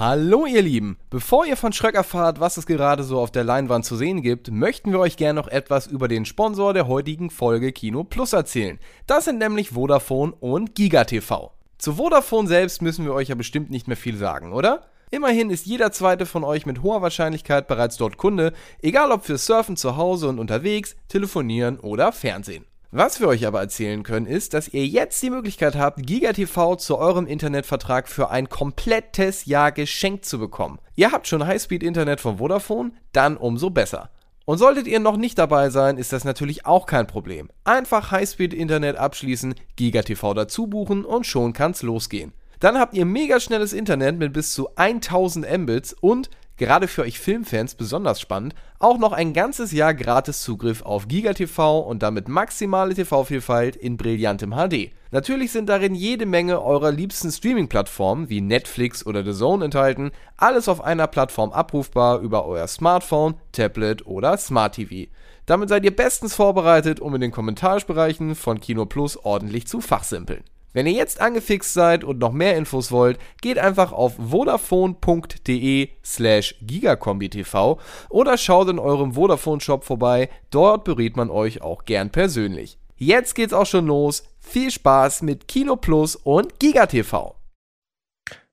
Hallo ihr Lieben, bevor ihr von Schröck erfahrt, was es gerade so auf der Leinwand zu sehen gibt, möchten wir euch gerne noch etwas über den Sponsor der heutigen Folge Kino Plus erzählen. Das sind nämlich Vodafone und GigaTV. Zu Vodafone selbst müssen wir euch ja bestimmt nicht mehr viel sagen, oder? Immerhin ist jeder zweite von euch mit hoher Wahrscheinlichkeit bereits dort Kunde, egal ob für Surfen zu Hause und unterwegs, Telefonieren oder Fernsehen. Was wir euch aber erzählen können, ist, dass ihr jetzt die Möglichkeit habt, GigaTV zu eurem Internetvertrag für ein komplettes Jahr geschenkt zu bekommen. Ihr habt schon Highspeed-Internet von Vodafone? Dann umso besser. Und solltet ihr noch nicht dabei sein, ist das natürlich auch kein Problem. Einfach Highspeed-Internet abschließen, GigaTV dazu buchen und schon kann's losgehen. Dann habt ihr mega schnelles Internet mit bis zu 1000 Mbits und gerade für euch Filmfans besonders spannend, auch noch ein ganzes Jahr gratis Zugriff auf GigaTV und damit maximale TV-Vielfalt in brillantem HD. Natürlich sind darin jede Menge eurer liebsten Streaming-Plattformen wie Netflix oder The Zone enthalten, alles auf einer Plattform abrufbar über euer Smartphone, Tablet oder Smart TV. Damit seid ihr bestens vorbereitet, um in den Kommentarbereichen von Kino Plus ordentlich zu fachsimpeln. Wenn ihr jetzt angefixt seid und noch mehr Infos wollt, geht einfach auf vodafone.de slash gigakombitv oder schaut in eurem Vodafone-Shop vorbei, dort berät man euch auch gern persönlich. Jetzt geht's auch schon los, viel Spaß mit Kino Plus und GigaTV.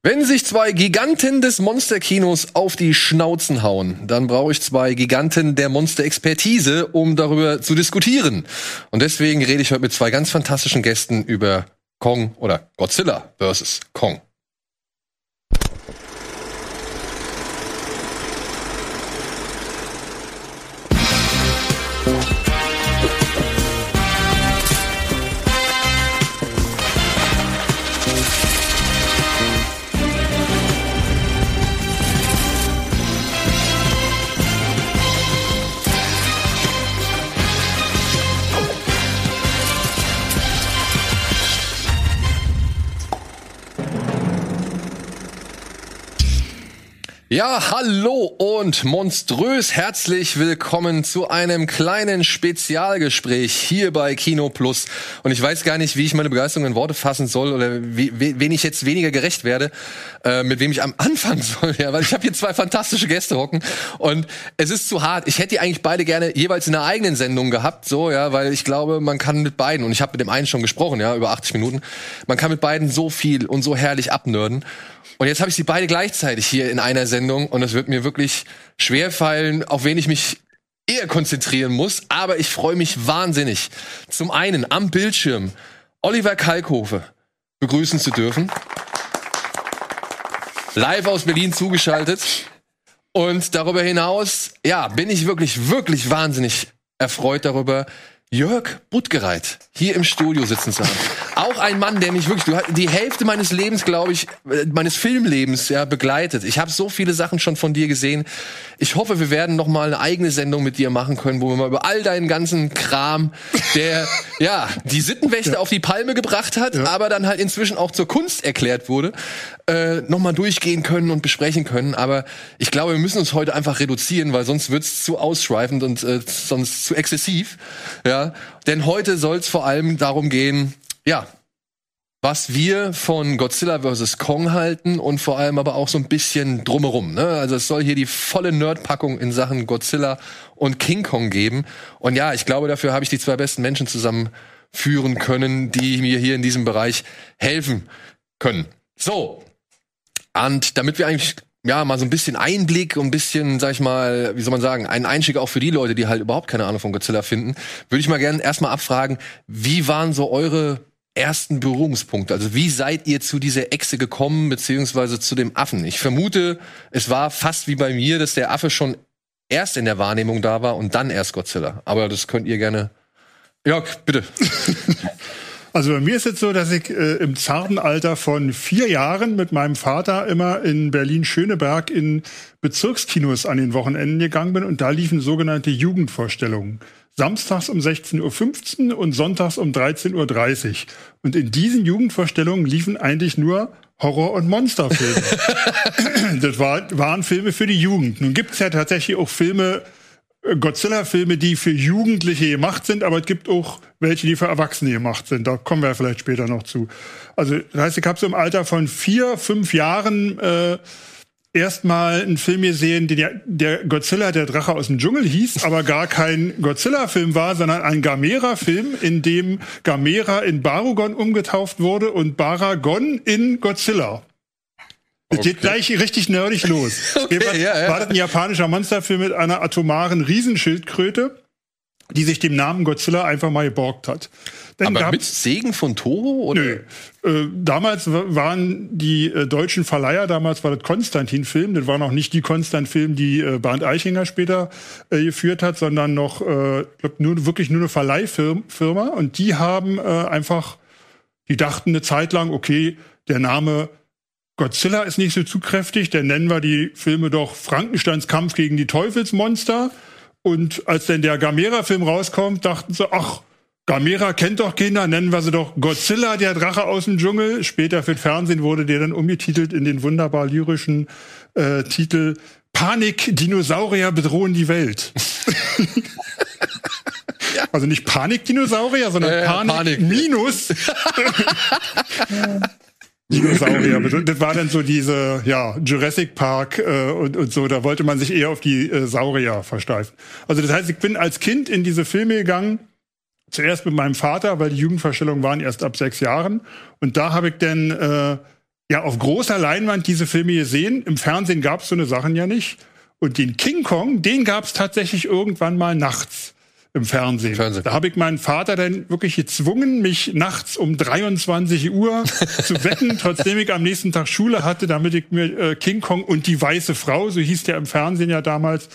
Wenn sich zwei Giganten des Monsterkinos auf die Schnauzen hauen, dann brauche ich zwei Giganten der Monsterexpertise, um darüber zu diskutieren. Und deswegen rede ich heute mit zwei ganz fantastischen Gästen über Kong oder Godzilla vs. Kong. Ja, hallo und monströs herzlich willkommen zu einem kleinen Spezialgespräch hier bei Kino Plus. Und ich weiß gar nicht, wie ich meine Begeisterung in Worte fassen soll oder wie, wen ich jetzt weniger gerecht werde, äh, mit wem ich am Anfang soll. Ja, weil ich habe hier zwei fantastische Gäste hocken und es ist zu hart. Ich hätte die eigentlich beide gerne jeweils in einer eigenen Sendung gehabt, so ja, weil ich glaube, man kann mit beiden und ich habe mit dem einen schon gesprochen, ja, über 80 Minuten. Man kann mit beiden so viel und so herrlich abnörden. Und jetzt habe ich sie beide gleichzeitig hier in einer Sendung und es wird mir wirklich schwer fallen, auf wen ich mich eher konzentrieren muss. Aber ich freue mich wahnsinnig, zum einen am Bildschirm Oliver Kalkofe begrüßen zu dürfen. Live aus Berlin zugeschaltet. Und darüber hinaus, ja, bin ich wirklich, wirklich wahnsinnig erfreut darüber, Jörg Buttgereit hier im Studio sitzen zu haben. Auch ein Mann, der mich wirklich, du, die Hälfte meines Lebens, glaube ich, äh, meines Filmlebens ja begleitet. Ich habe so viele Sachen schon von dir gesehen. Ich hoffe, wir werden noch mal eine eigene Sendung mit dir machen können, wo wir mal über all deinen ganzen Kram, der ja die Sittenwächter ja. auf die Palme gebracht hat, ja. aber dann halt inzwischen auch zur Kunst erklärt wurde, äh, noch mal durchgehen können und besprechen können. Aber ich glaube, wir müssen uns heute einfach reduzieren, weil sonst wird's zu ausschweifend und äh, sonst zu exzessiv. Ja, denn heute soll es vor allem darum gehen, ja, was wir von Godzilla vs. Kong halten und vor allem aber auch so ein bisschen drumherum. Ne? Also es soll hier die volle Nerdpackung in Sachen Godzilla und King Kong geben. Und ja, ich glaube, dafür habe ich die zwei besten Menschen zusammenführen können, die mir hier in diesem Bereich helfen können. So. Und damit wir eigentlich ja, mal so ein bisschen Einblick und ein bisschen, sag ich mal, wie soll man sagen, einen Einstieg auch für die Leute, die halt überhaupt keine Ahnung von Godzilla finden, würde ich mal gerne erstmal abfragen, wie waren so eure ersten Berührungspunkte? Also wie seid ihr zu dieser Echse gekommen, beziehungsweise zu dem Affen? Ich vermute, es war fast wie bei mir, dass der Affe schon erst in der Wahrnehmung da war und dann erst Godzilla. Aber das könnt ihr gerne. Jörg, bitte. Also bei mir ist es so, dass ich äh, im zarten Alter von vier Jahren mit meinem Vater immer in Berlin-Schöneberg in Bezirkskinos an den Wochenenden gegangen bin und da liefen sogenannte Jugendvorstellungen samstags um 16.15 Uhr und sonntags um 13.30 Uhr. Und in diesen Jugendvorstellungen liefen eigentlich nur Horror- und Monsterfilme. das war, waren Filme für die Jugend. Nun gibt es ja tatsächlich auch Filme, äh, Godzilla-Filme, die für Jugendliche gemacht sind, aber es gibt auch welche, die für Erwachsene gemacht sind. Da kommen wir vielleicht später noch zu. Also das heißt, ich habe so im Alter von vier, fünf Jahren äh, erstmal einen Film gesehen, der, der Godzilla, der Drache aus dem Dschungel hieß, aber gar kein Godzilla-Film war, sondern ein Gamera-Film, in dem Gamera in Barugon umgetauft wurde und Baragon in Godzilla. Es okay. geht gleich richtig nerdig los. Okay, war, ja, ja. war das ein japanischer Monsterfilm mit einer atomaren Riesenschildkröte, die sich dem Namen Godzilla einfach mal geborgt hat. Dann Aber mit Segen von Toho? Oder? Nö. Äh, damals waren die äh, deutschen Verleiher, damals war das Konstantin-Film, das war noch nicht die Konstantin-Film, die äh, Bernd Eichinger später äh, geführt hat, sondern noch, äh, glaub, nur, wirklich nur eine Verleihfirma. Und die haben äh, einfach, die dachten eine Zeit lang, okay, der Name Godzilla ist nicht so zukräftig, dann nennen wir die Filme doch Frankensteins Kampf gegen die Teufelsmonster. Und als dann der Gamera-Film rauskommt, dachten sie, ach, Gamera kennt doch Kinder, nennen wir sie doch Godzilla, der Drache aus dem Dschungel. Später für Fernsehen wurde der dann umgetitelt in den wunderbar lyrischen äh, Titel Panik, Dinosaurier bedrohen die Welt. Also nicht Panik-Dinosaurier, sondern äh, Panik, Panik, minus Dinosaurier. Das war dann so diese, ja, Jurassic Park äh, und, und so. Da wollte man sich eher auf die äh, Saurier versteifen. Also das heißt, ich bin als Kind in diese Filme gegangen zuerst mit meinem Vater, weil die Jugendvorstellungen waren erst ab sechs Jahren. Und da habe ich dann äh, ja auf großer Leinwand diese Filme gesehen. Im Fernsehen gab es so eine Sachen ja nicht. Und den King Kong, den gab es tatsächlich irgendwann mal nachts im Fernsehen. Fernsehen. Da habe ich meinen Vater dann wirklich gezwungen, mich nachts um 23 Uhr zu wecken, trotzdem ich am nächsten Tag Schule hatte, damit ich mir äh, King Kong und die weiße Frau, so hieß der im Fernsehen ja damals,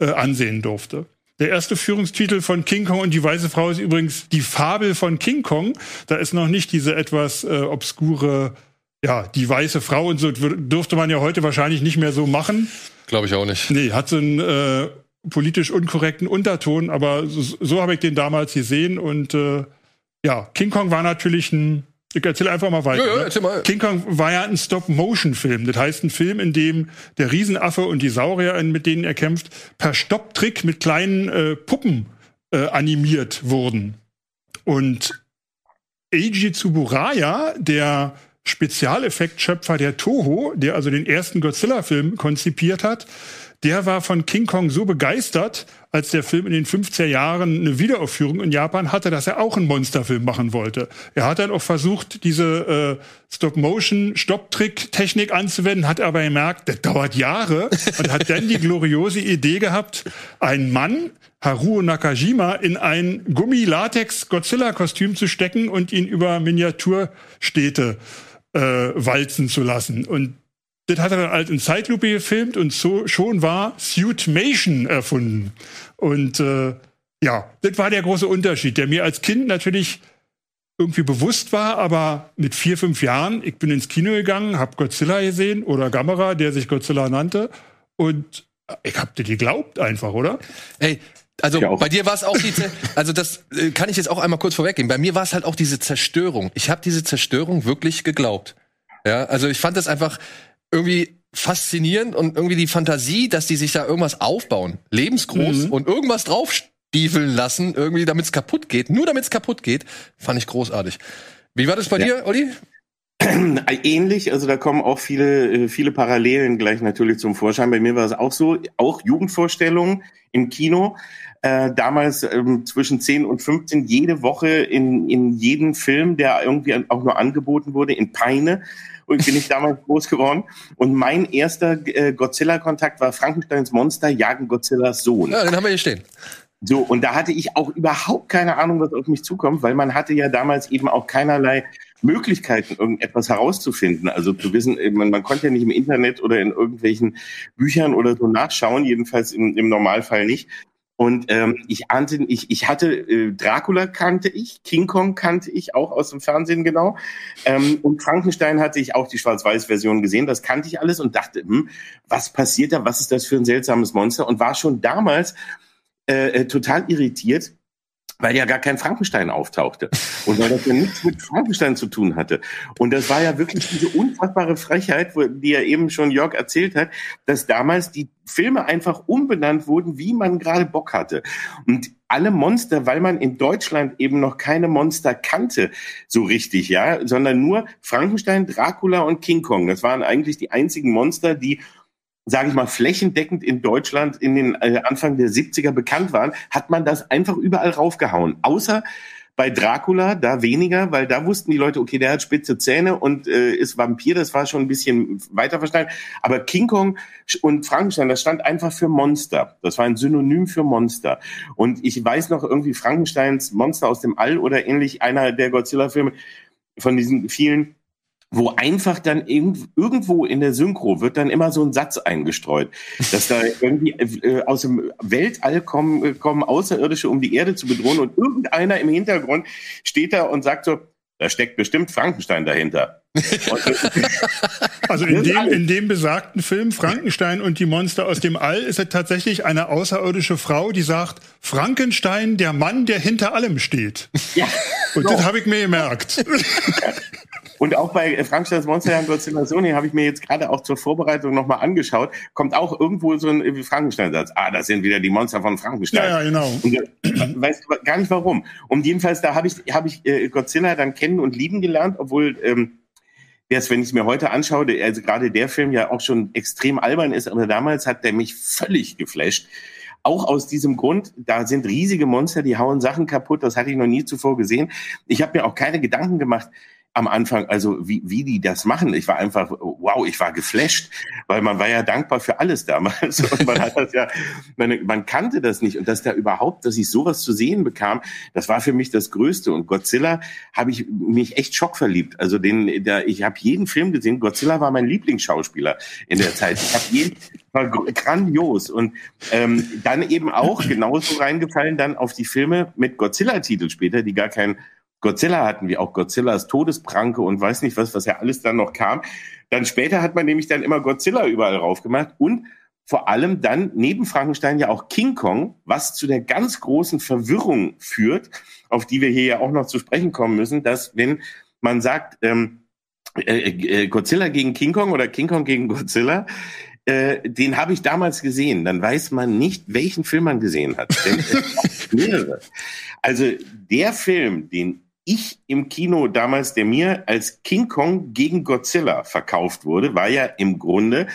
äh, ansehen durfte. Der erste Führungstitel von King Kong und die Weiße Frau ist übrigens die Fabel von King Kong. Da ist noch nicht diese etwas äh, obskure, ja, die Weiße Frau und so dürfte man ja heute wahrscheinlich nicht mehr so machen. Glaube ich auch nicht. Nee, hat so einen äh, politisch unkorrekten Unterton, aber so, so habe ich den damals gesehen und äh, ja, King Kong war natürlich ein ich erzähle einfach mal weiter. Ja, ja, ne? erzähl mal. King Kong war ja ein Stop-Motion-Film. Das heißt, ein Film, in dem der Riesenaffe und die Saurier, mit denen er kämpft, per Stopptrick mit kleinen äh, Puppen äh, animiert wurden. Und Eiji Tsuburaya, der Spezialeffektschöpfer der Toho, der also den ersten Godzilla-Film konzipiert hat, der war von King Kong so begeistert, als der Film in den 50er Jahren eine Wiederaufführung in Japan hatte, dass er auch einen Monsterfilm machen wollte. Er hat dann auch versucht, diese äh, Stop-Motion-Stopptrick-Technik anzuwenden, hat aber gemerkt, das dauert Jahre und hat dann die gloriose Idee gehabt, einen Mann, Haruo Nakajima, in ein Gummi-Latex-Godzilla-Kostüm zu stecken und ihn über Miniaturstädte äh, walzen zu lassen. Und das hat er dann halt in Zeitlupe gefilmt und so schon war Suitmation erfunden. Und äh, ja, das war der große Unterschied, der mir als Kind natürlich irgendwie bewusst war, aber mit vier, fünf Jahren, ich bin ins Kino gegangen, hab Godzilla gesehen oder Gamera, der sich Godzilla nannte und ich hab dir geglaubt einfach, oder? Ey, also bei dir war es auch diese, also das äh, kann ich jetzt auch einmal kurz vorweggehen. Bei mir war es halt auch diese Zerstörung. Ich habe diese Zerstörung wirklich geglaubt. Ja, also ich fand das einfach, irgendwie faszinierend und irgendwie die Fantasie, dass die sich da irgendwas aufbauen, lebensgroß mhm. und irgendwas draufstiefeln lassen, irgendwie damit es kaputt geht, nur damit es kaputt geht, fand ich großartig. Wie war das bei ja. dir, Olli? Ähnlich, also da kommen auch viele, äh, viele Parallelen gleich natürlich zum Vorschein. Bei mir war es auch so, auch Jugendvorstellungen im Kino. Äh, damals ähm, zwischen 10 und 15 jede Woche in, in jeden Film, der irgendwie auch nur angeboten wurde, in Peine und bin ich damals groß geworden. Und mein erster äh, Godzilla-Kontakt war Frankensteins Monster jagen Godzillas Sohn. Ja, den haben wir hier stehen. So, und da hatte ich auch überhaupt keine Ahnung, was auf mich zukommt, weil man hatte ja damals eben auch keinerlei Möglichkeiten, irgendetwas herauszufinden. Also zu wissen, man, man konnte ja nicht im Internet oder in irgendwelchen Büchern oder so nachschauen, jedenfalls im, im Normalfall nicht. Und ähm, ich ahnte, ich, ich hatte äh, Dracula kannte ich, King Kong kannte ich auch aus dem Fernsehen genau. Ähm, und Frankenstein hatte ich auch die Schwarz-Weiß-Version gesehen, das kannte ich alles und dachte, hm, was passiert da, was ist das für ein seltsames Monster? Und war schon damals äh, äh total irritiert, weil ja gar kein Frankenstein auftauchte und weil das ja nichts mit Frankenstein zu tun hatte. Und das war ja wirklich diese unfassbare Frechheit, die ja eben schon Jörg erzählt hat, dass damals die Filme einfach umbenannt wurden, wie man gerade Bock hatte. Und alle Monster, weil man in Deutschland eben noch keine Monster kannte, so richtig, ja, sondern nur Frankenstein, Dracula und King Kong. Das waren eigentlich die einzigen Monster, die sage ich mal, flächendeckend in Deutschland in den äh, Anfang der 70er bekannt waren, hat man das einfach überall raufgehauen. Außer bei Dracula da weniger, weil da wussten die Leute, okay, der hat spitze Zähne und äh, ist Vampir, das war schon ein bisschen weiter verstanden. Aber King Kong und Frankenstein, das stand einfach für Monster. Das war ein Synonym für Monster. Und ich weiß noch irgendwie Frankensteins Monster aus dem All oder ähnlich, einer der Godzilla-Filme von diesen vielen wo einfach dann irgendwo in der Synchro wird dann immer so ein Satz eingestreut, dass da irgendwie äh, aus dem Weltall kommen, kommen Außerirdische, um die Erde zu bedrohen und irgendeiner im Hintergrund steht da und sagt so, da steckt bestimmt Frankenstein dahinter. also in dem, in dem besagten Film Frankenstein und die Monster aus dem All ist es tatsächlich eine außerirdische Frau, die sagt, Frankenstein, der Mann, der hinter allem steht. Ja. Und so. das habe ich mir gemerkt. Und auch bei Frankensteins Monster und Godzilla Sony habe ich mir jetzt gerade auch zur Vorbereitung nochmal angeschaut, kommt auch irgendwo so ein Frankenstein-Satz. Ah, das sind wieder die Monster von Frankenstein. Ja, ja genau. Und, äh, weißt du gar nicht warum. Und jedenfalls, da habe ich, hab ich äh, Godzilla dann kennen und lieben gelernt, obwohl ähm, der wenn ich es mir heute anschaue, also gerade der Film ja auch schon extrem albern ist, aber damals hat der mich völlig geflasht. Auch aus diesem Grund, da sind riesige Monster, die hauen Sachen kaputt, das hatte ich noch nie zuvor gesehen. Ich habe mir auch keine Gedanken gemacht, am Anfang, also wie, wie die das machen. Ich war einfach, wow, ich war geflasht, weil man war ja dankbar für alles damals und man hat das ja, man, man kannte das nicht und dass da überhaupt, dass ich sowas zu sehen bekam, das war für mich das Größte und Godzilla habe ich mich echt schockverliebt. Also den, der, ich habe jeden Film gesehen. Godzilla war mein Lieblingsschauspieler in der Zeit. Ich habe jeden, war grandios und ähm, dann eben auch genauso reingefallen dann auf die Filme mit Godzilla-Titel später, die gar kein Godzilla hatten wir auch Godzillas Todespranke und weiß nicht was, was ja alles dann noch kam. Dann später hat man nämlich dann immer Godzilla überall rauf gemacht und vor allem dann neben Frankenstein ja auch King Kong, was zu der ganz großen Verwirrung führt, auf die wir hier ja auch noch zu sprechen kommen müssen, dass wenn man sagt, ähm, äh, äh, Godzilla gegen King Kong oder King Kong gegen Godzilla, äh, den habe ich damals gesehen. Dann weiß man nicht, welchen Film man gesehen hat. Mehrere. Also der Film, den ich im Kino damals, der mir als King Kong gegen Godzilla verkauft wurde, war ja im Grunde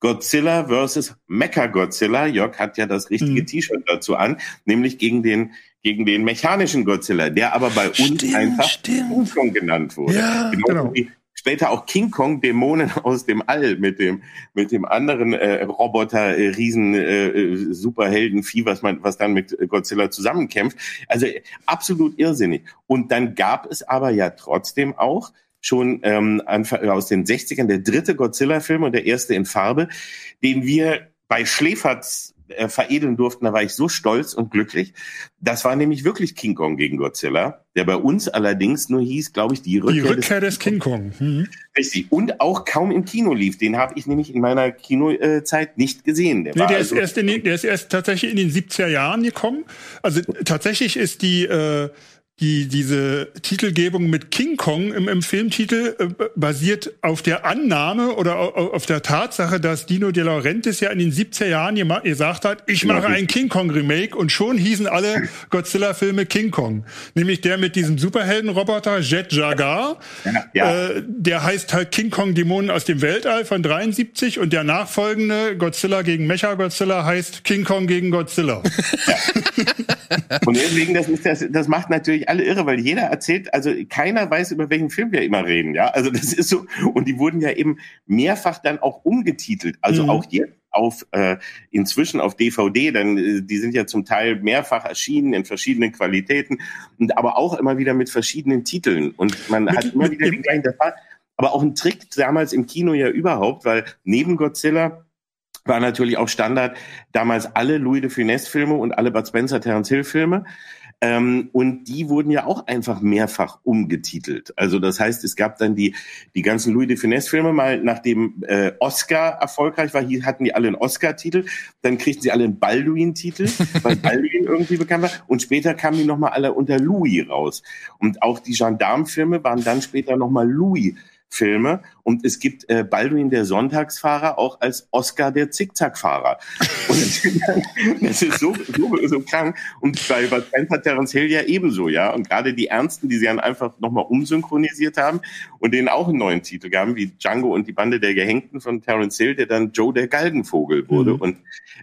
Godzilla versus Mecha Godzilla. Jörg hat ja das richtige mhm. T-Shirt dazu an, nämlich gegen den gegen den mechanischen Godzilla, der aber bei uns stimmt, einfach stimmt. King Kong genannt wurde. Ja, genau. genau. Wie, später auch King Kong, Dämonen aus dem All mit dem mit dem anderen äh, Roboter äh, Riesen äh, äh Superheldenvieh, was man was dann mit Godzilla zusammenkämpft. Also absolut irrsinnig. Und dann gab es aber ja trotzdem auch schon ähm, aus den 60ern der dritte Godzilla-Film und der erste in Farbe, den wir bei Schläferz äh, veredeln durften, da war ich so stolz und glücklich. Das war nämlich wirklich King Kong gegen Godzilla, der bei uns allerdings nur hieß, glaube ich, die Rückkehr, die Rückkehr des, des, King Kong. Mhm. Richtig. Und auch kaum im Kino lief. Den habe ich nämlich in meiner Kinozeit nicht gesehen. Der, nee, der, also ist erst in den, der ist erst tatsächlich in den 70er Jahren gekommen. Also tatsächlich ist die äh, die, diese Titelgebung mit King Kong im, im Filmtitel äh, basiert auf der Annahme oder auf, auf, der Tatsache, dass Dino De Laurentiis ja in den 70er Jahren gesagt hat, ich mache ein King Kong Remake und schon hießen alle Godzilla-Filme King Kong. Nämlich der mit diesem Superheldenroboter Jet Jagar. Ja, ja. Äh, der heißt halt King Kong Dämonen aus dem Weltall von 73 und der nachfolgende Godzilla gegen Mecha Godzilla heißt King Kong gegen Godzilla. Ja. und deswegen, das, ist das, das macht natürlich alle irre, weil jeder erzählt, also keiner weiß, über welchen Film wir immer reden, ja. Also das ist so, und die wurden ja eben mehrfach dann auch umgetitelt. Also mhm. auch jetzt auf äh, inzwischen auf DVD, dann äh, die sind ja zum Teil mehrfach erschienen in verschiedenen Qualitäten und aber auch immer wieder mit verschiedenen Titeln und man mit, hat immer wieder den gleichen. Das war aber auch ein Trick damals im Kino ja überhaupt, weil neben Godzilla war natürlich auch Standard damals alle Louis de Funès Filme und alle Bud Spencer Terence Hill Filme. Ähm, und die wurden ja auch einfach mehrfach umgetitelt. Also das heißt, es gab dann die, die ganzen Louis de Finesse-Filme mal, nachdem äh, Oscar erfolgreich war, hier hatten die alle einen Oscar-Titel, dann kriegten sie alle einen Balduin-Titel, weil Balduin irgendwie bekannt war. Und später kamen die nochmal alle unter Louis raus. Und auch die Gendarme-Filme waren dann später nochmal Louis Filme und es gibt äh, Baldwin der Sonntagsfahrer auch als Oscar der Zickzackfahrer. Und das ist so, so, so krank. Und bei, bei Trent hat Terence Hill ja ebenso, ja. Und gerade die Ernsten, die sie dann einfach nochmal umsynchronisiert haben und denen auch einen neuen Titel gaben, wie Django und die Bande der Gehängten von Terence Hill, der dann Joe der Galgenvogel wurde. Mhm. Und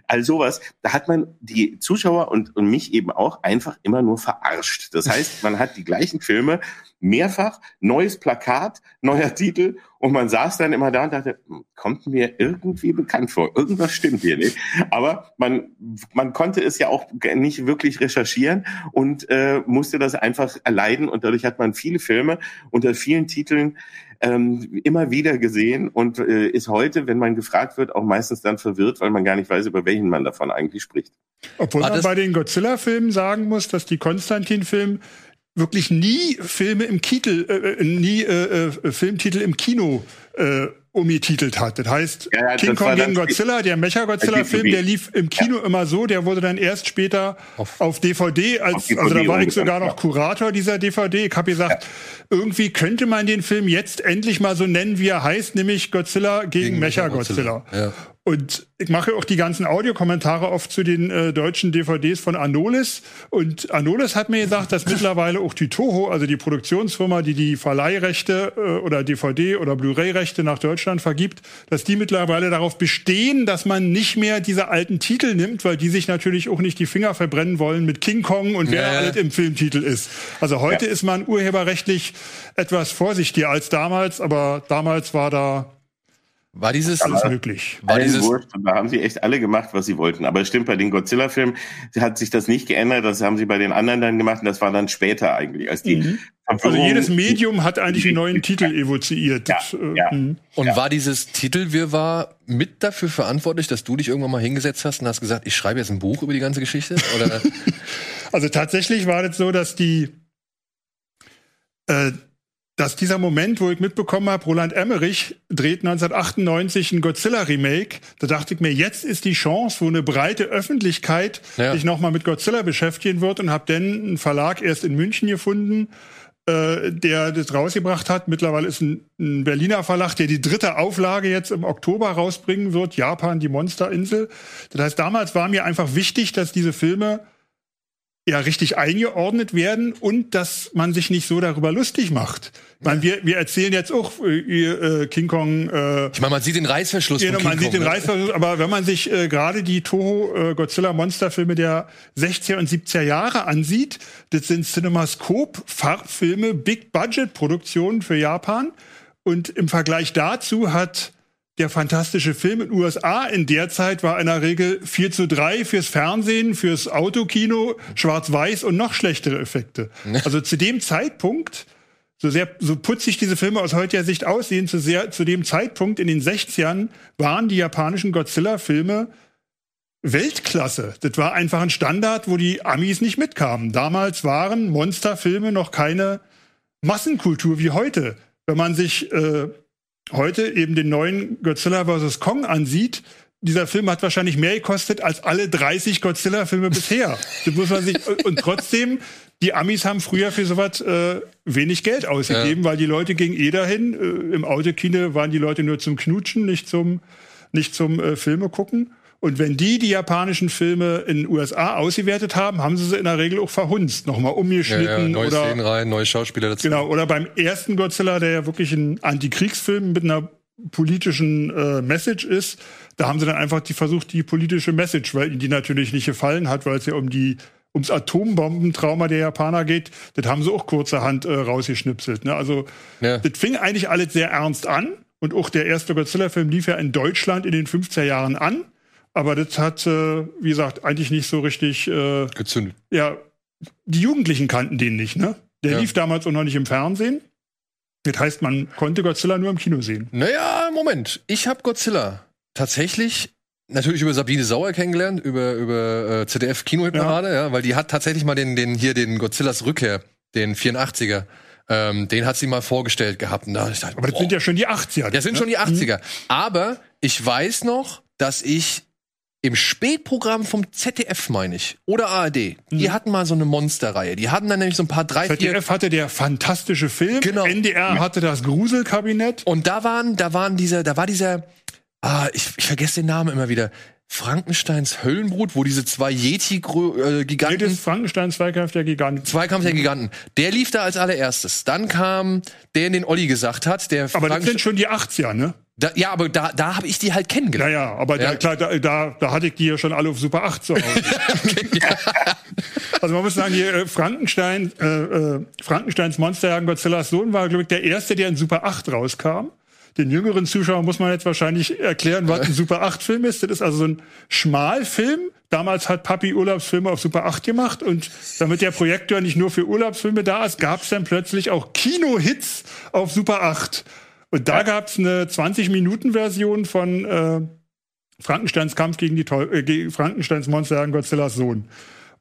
all sowas, da hat man die Zuschauer und, und mich eben auch einfach immer nur verarscht. Das heißt, man hat die gleichen Filme mehrfach, neues Plakat, neuer Titel und man saß dann immer da und dachte, hm, kommt mir irgendwie bekannt vor, irgendwas stimmt hier nicht. Aber man, man konnte es ja auch nicht wirklich recherchieren und äh, musste das einfach erleiden und dadurch hat man viele Filme unter vielen Titeln ähm, immer wieder gesehen und äh, ist heute, wenn man gefragt wird, auch meistens dann verwirrt, weil man gar nicht weiß, über welchen man davon eigentlich spricht. Obwohl man bei den Godzilla-Filmen sagen muss, dass die Konstantin-Filme wirklich nie Filme im Titel, äh, äh, nie äh, äh, Filmtitel im Kino äh, umgetitelt hat. Das heißt, ja, ja, King Kong gegen Godzilla, der Mecha-Godzilla-Film, der lief im Kino ja. immer so, der wurde dann erst später auf, auf DVD, als, auf DVD also da war ich sogar noch Kurator dieser DVD. Ich habe gesagt, irgendwie könnte man den Film jetzt endlich mal so nennen, wie er heißt, nämlich Godzilla gegen, gegen Mecha-Godzilla. Und ich mache auch die ganzen Audiokommentare oft zu den äh, deutschen DVDs von Anolis. Und Anolis hat mir gesagt, dass mittlerweile auch die Toho, also die Produktionsfirma, die die Verleihrechte äh, oder DVD oder Blu-ray-Rechte nach Deutschland vergibt, dass die mittlerweile darauf bestehen, dass man nicht mehr diese alten Titel nimmt, weil die sich natürlich auch nicht die Finger verbrennen wollen mit King Kong und wer ja. alles im Filmtitel ist. Also heute ja. ist man urheberrechtlich etwas vorsichtiger als damals, aber damals war da war dieses alles möglich? War dieses Wurscht. Da haben sie echt alle gemacht, was sie wollten. Aber es stimmt, bei den Godzilla-Filmen hat sich das nicht geändert. Das haben sie bei den anderen dann gemacht und das war dann später eigentlich, als die mhm. Also jedes Medium hat eigentlich einen neuen Titel evoziert. Ja, äh, ja. Mhm. Und ja. war dieses Titelwirrwarr mit dafür verantwortlich, dass du dich irgendwann mal hingesetzt hast und hast gesagt, ich schreibe jetzt ein Buch über die ganze Geschichte? Oder? also tatsächlich war das so, dass die äh, dass dieser Moment, wo ich mitbekommen habe, Roland Emmerich dreht 1998 ein Godzilla-Remake, da dachte ich mir, jetzt ist die Chance, wo eine breite Öffentlichkeit ja. sich nochmal mit Godzilla beschäftigen wird und habe dann einen Verlag erst in München gefunden, äh, der das rausgebracht hat. Mittlerweile ist ein, ein, Berliner Verlag, der die dritte Auflage jetzt im Oktober rausbringen wird, Japan, die Monsterinsel. Das heißt, damals war mir einfach wichtig, dass diese Filme ja richtig eingeordnet werden und dass man sich nicht so darüber lustig macht. Ich meine, wir, wir erzählen jetzt auch äh, äh, King Kong. Äh, ich meine, man sieht den Reißverschluss. Genau, man King sieht Kong, den ne? Reißverschluss, aber wenn man sich äh, gerade die Toho äh, Godzilla Monsterfilme der 60er und 70er Jahre ansieht, das sind Cinemascope Farbfilme, Big Budget Produktionen für Japan und im Vergleich dazu hat der fantastische Film in den USA in der Zeit war in der Regel 4 zu 3 fürs Fernsehen, fürs Autokino, schwarz-weiß und noch schlechtere Effekte. Also zu dem Zeitpunkt, so sehr, so putzig diese Filme aus heutiger Sicht aussehen, zu sehr, zu dem Zeitpunkt in den 60ern waren die japanischen Godzilla-Filme Weltklasse. Das war einfach ein Standard, wo die Amis nicht mitkamen. Damals waren Monsterfilme noch keine Massenkultur wie heute. Wenn man sich äh, heute eben den neuen Godzilla vs. Kong ansieht, dieser Film hat wahrscheinlich mehr gekostet als alle 30 Godzilla-Filme bisher. Das muss man sich, und trotzdem, die Amis haben früher für sowas äh, wenig Geld ausgegeben, ja. weil die Leute gingen eh dahin. Äh, Im Autokino waren die Leute nur zum Knutschen, nicht zum, nicht zum äh, Filme gucken. Und wenn die die japanischen Filme in den USA ausgewertet haben, haben sie sie in der Regel auch verhunzt, nochmal umgeschnitten. Ja, ja, neue oder, Szenen rein, neue Schauspieler dazu. Genau, oder beim ersten Godzilla, der ja wirklich ein Antikriegsfilm mit einer politischen äh, Message ist, da haben sie dann einfach die versucht, die politische Message, weil ihnen die natürlich nicht gefallen hat, weil es ja um die ums Atombombentrauma der Japaner geht, das haben sie auch kurzerhand äh, rausgeschnipselt. Ne? Also ja. das fing eigentlich alles sehr ernst an und auch der erste Godzilla-Film lief ja in Deutschland in den 50er Jahren an. Aber das hat, äh, wie gesagt, eigentlich nicht so richtig äh, gezündet. Ja, die Jugendlichen kannten den nicht, ne? Der ja. lief damals auch noch nicht im Fernsehen. Das heißt, man konnte Godzilla nur im Kino sehen. Naja, Moment. Ich habe Godzilla tatsächlich natürlich über Sabine Sauer kennengelernt, über, über äh, ZDF Kinohitparade, ja. ja, weil die hat tatsächlich mal den, den hier den Godzillas Rückkehr, den 84er, ähm, den hat sie mal vorgestellt gehabt. Und da ich dachte, Aber das boah, sind ja schon die 80er. Das sind ne? schon die 80er. Mhm. Aber ich weiß noch, dass ich im Spätprogramm vom ZDF, meine ich, oder ARD. Die hatten mal so eine Monsterreihe. Die hatten dann nämlich so ein paar drei, vier. ZDF hatte der fantastische Film, Genau. NDR hatte das Gruselkabinett. Und da waren, da waren dieser, da war dieser, ah, ich, ich vergesse den Namen immer wieder. Frankensteins Höllenbrut, wo diese zwei Nee, Yeti-Giganten, das Frankenstein Zweikampf der Giganten. Zweikampf der Giganten, der lief da als allererstes. Dann kam der, den Olli gesagt hat, der Aber das sind schon die 80er, ne? da, ja, aber da, da habe ich die halt Ja, kennengelernt. ja, aber Ja. Da, klar, da, da, da hatte ich die ja schon alle auf Super 8 zu Hause. Also man muss sagen, hier äh, Frankenstein, äh, äh, Frankensteins Monsterjagen Godzillas Sohn war, glaube ich, der erste, der in Super 8 rauskam. Den jüngeren Zuschauern muss man jetzt wahrscheinlich erklären, was ein Super 8-Film ist. Das ist also so ein Schmalfilm. Damals hat Papi Urlaubsfilme auf Super 8 gemacht und damit der Projektor nicht nur für Urlaubsfilme da ist, gab es dann plötzlich auch Kino-Hits auf Super 8. Und da gab es eine 20-Minuten-Version von äh, Frankensteins Kampf gegen die Teu äh, gegen Frankensteins Monsterjagen Godzillas Sohn.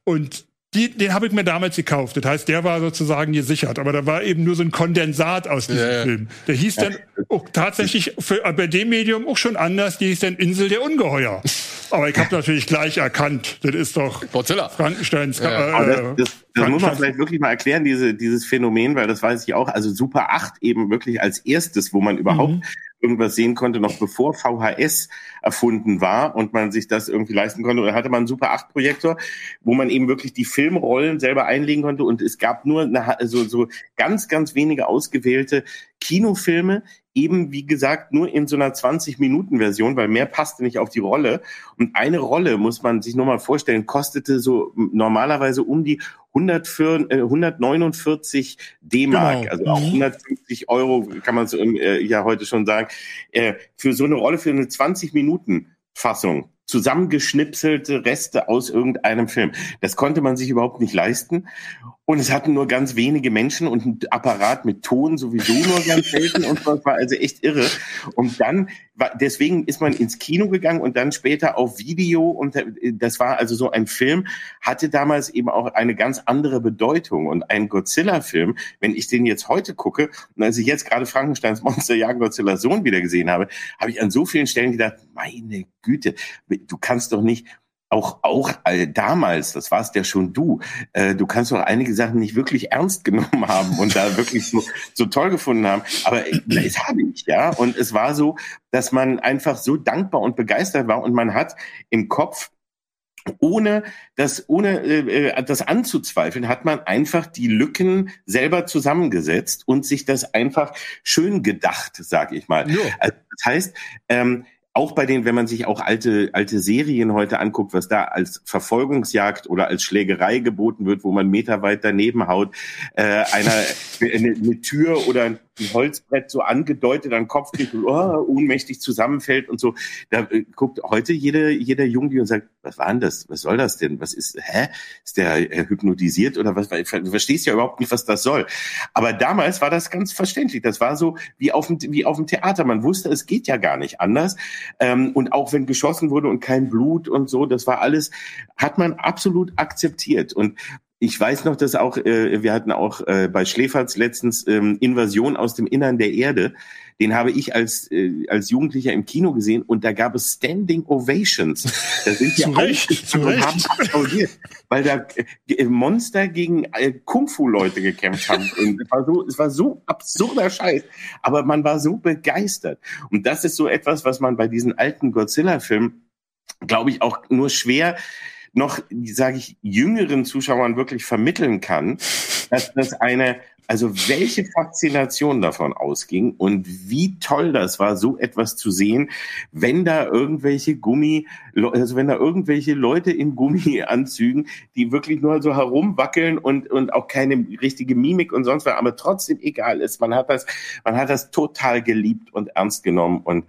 Und die, den habe ich mir damals gekauft. Das heißt, der war sozusagen gesichert. Aber da war eben nur so ein Kondensat aus diesem Ja, ja. Film. Der hieß dann auch tatsächlich für, bei dem Medium auch schon anders. Die hieß dann Insel der Ungeheuer. Aber ich habe natürlich gleich erkannt, das ist doch Godzilla. Frankensteins. Ja. Äh, das, das, das muss man vielleicht wirklich mal erklären, diese, dieses Phänomen, weil das weiß ich auch. Also Super 8 eben wirklich als erstes, wo man überhaupt Mhm. Irgendwas sehen konnte, noch bevor VHS erfunden war und man sich das irgendwie leisten konnte. Da hatte man einen Super 8 Projektor, wo man eben wirklich die Filmrollen selber einlegen konnte und es gab nur eine, so, so ganz, ganz wenige ausgewählte Kinofilme, eben wie gesagt nur in so einer 20-Minuten-Version, weil mehr passte nicht auf die Rolle. Und eine Rolle, muss man sich nur mal vorstellen, kostete so normalerweise um die 104, äh, 149 D-Mark, Genau. also auch Mhm. 150 Euro, kann man so äh, ja heute schon sagen, äh, für so eine Rolle, für eine 20-Minuten-Fassung zusammengeschnipselte Reste aus irgendeinem Film. Das konnte man sich überhaupt nicht leisten. Und es hatten nur ganz wenige Menschen und ein Apparat mit Ton sowieso nur ganz selten und das war also echt irre. Und dann, deswegen ist man ins Kino gegangen und dann später auf Video. Und das war also so ein Film, hatte damals eben auch eine ganz andere Bedeutung. Und ein Godzilla-Film, wenn ich den jetzt heute gucke und als ich jetzt gerade Frankensteins Monster Jagen Godzilla Sohn wieder gesehen habe, habe ich an so vielen Stellen gedacht, meine Güte, du kannst doch nicht auch auch äh, damals, das warst ja schon du, äh, du kannst doch einige Sachen nicht wirklich ernst genommen haben und da wirklich so, so toll gefunden haben. Aber äh, das habe ich, ja. Und es war so, dass man einfach so dankbar und begeistert war und man hat im Kopf ohne das, ohne äh, das anzuzweifeln, hat man einfach die Lücken selber zusammengesetzt und sich das einfach schön gedacht, sag ich mal. Ja. Also das heißt, ähm, auch bei den, wenn man sich auch alte, alte Serien heute anguckt, was da als Verfolgungsjagd oder als Schlägerei geboten wird, wo man meterweit daneben haut, äh, einer eine, eine Tür oder ein Holzbrett so angedeutet an Kopf kriegt und oh, ohnmächtig zusammenfällt und so. Da äh, guckt heute jeder, jeder Junge und sagt, was war denn das? Was soll das denn? Was ist, hä? Ist der äh, hypnotisiert oder was? Du verstehst ja überhaupt nicht, was das soll. Aber damals war das ganz verständlich. Das war so wie auf dem, wie auf dem Theater. Man wusste, es geht ja gar nicht anders. Ähm, und auch wenn geschossen wurde und kein Blut und so, das war alles, hat man absolut akzeptiert. Und ich weiß noch, dass auch, äh, wir hatten auch äh, bei Schläferz letztens ähm, Invasion aus dem Innern der Erde. Den habe ich als, äh, als Jugendlicher im Kino gesehen und da gab es Standing Ovations. Da sind die Zu Recht, aufgestanden zu und haben applaudiert, weil da äh, Monster gegen äh, Kung-Fu-Leute gekämpft haben. Und es war so, es war so absurder Scheiß. Aber man war so begeistert. Und das ist so etwas, was man bei diesen alten Godzilla-Filmen, glaube ich, auch nur schwer noch, sage ich, jüngeren Zuschauern wirklich vermitteln kann, dass das eine, also welche Faszination davon ausging und wie toll das war, so etwas zu sehen, wenn da irgendwelche Gummi, also wenn da irgendwelche Leute in Gummianzügen, die wirklich nur so herumwackeln und, und auch keine richtige Mimik und sonst was, aber trotzdem egal ist. Man hat das, man hat das total geliebt und ernst genommen und,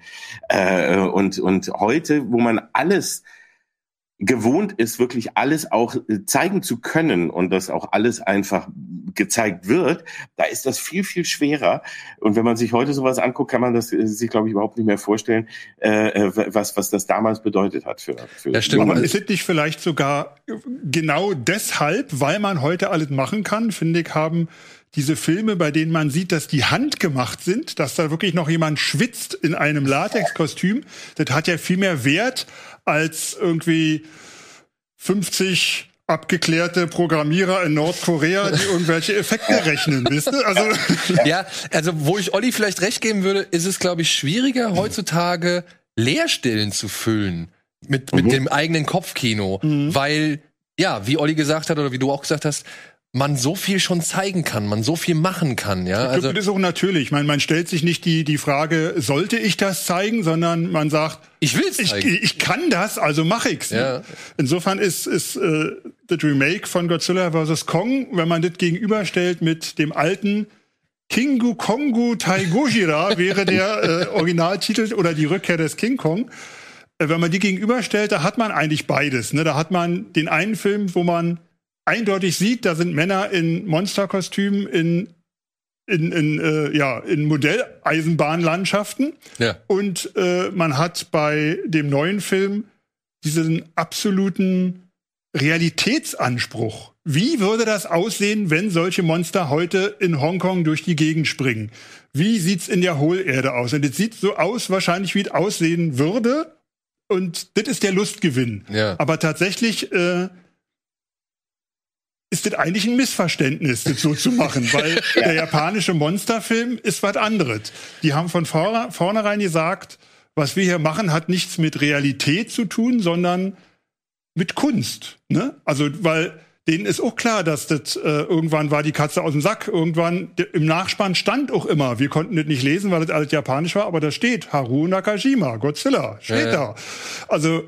äh, und, und heute, wo man alles gewohnt ist, wirklich alles auch äh, zeigen zu können und das auch alles einfach gezeigt wird, da ist das viel, viel schwerer. Und wenn man sich heute sowas anguckt, kann man das äh, sich, glaube ich, überhaupt nicht mehr vorstellen, äh, äh, was, was das damals bedeutet hat für, für Ja, stimmt. Aber ist es nicht vielleicht sogar genau deshalb, weil man heute alles machen kann, finde ich, haben diese Filme, bei denen man sieht, dass die handgemacht sind, dass da wirklich noch jemand schwitzt in einem Latexkostüm, das hat ja viel mehr Wert als irgendwie 50 abgeklärte Programmierer in Nordkorea, die irgendwelche Effekte rechnen, wisst ihr? Also ja, also wo ich Olli vielleicht recht geben würde, ist es glaube ich schwieriger heutzutage Leerstellen zu füllen mit mit mhm. dem eigenen Kopfkino, mhm. weil ja, wie Olli gesagt hat oder wie du auch gesagt hast, man so viel schon zeigen kann, man so viel machen kann, ja. Ich also das ist auch natürlich. Ich meine, man stellt sich nicht die die Frage, sollte ich das zeigen, sondern man sagt, ich will ich, ich kann das, also mache ich's. Ja. Insofern ist ist äh, das Remake von Godzilla vs Kong, wenn man das gegenüberstellt mit dem alten Kingu Kongu Taigojira wäre der äh, Originaltitel oder die Rückkehr des King Kong. Äh, wenn man die gegenüberstellt, da hat man eigentlich beides. Ne? Da hat man den einen Film, wo man eindeutig sieht, da sind Männer in Monsterkostümen in in, in, äh, ja, in Modelleisenbahnlandschaften. Ja. Und äh, man hat bei dem neuen Film diesen absoluten Realitätsanspruch. Wie würde das aussehen, wenn solche Monster heute in Hongkong durch die Gegend springen? Wie sieht's in der Hohlerde aus? Und es sieht so aus, wahrscheinlich wie es aussehen würde. Und das ist der Lustgewinn. Ja. Aber tatsächlich äh, ist das eigentlich ein Missverständnis, das so zu machen, weil ja. der japanische Monsterfilm ist was anderes. Die haben von vornherein gesagt, was wir hier machen, hat nichts mit Realität zu tun, sondern mit Kunst. Ne? Also, weil denen ist auch klar, dass das äh, irgendwann war die Katze aus dem Sack. Irgendwann im Nachspann stand auch immer. Wir konnten das nicht lesen, weil das alles japanisch war, aber da steht Haru Nakajima, Godzilla, steht ja, ja. da. Also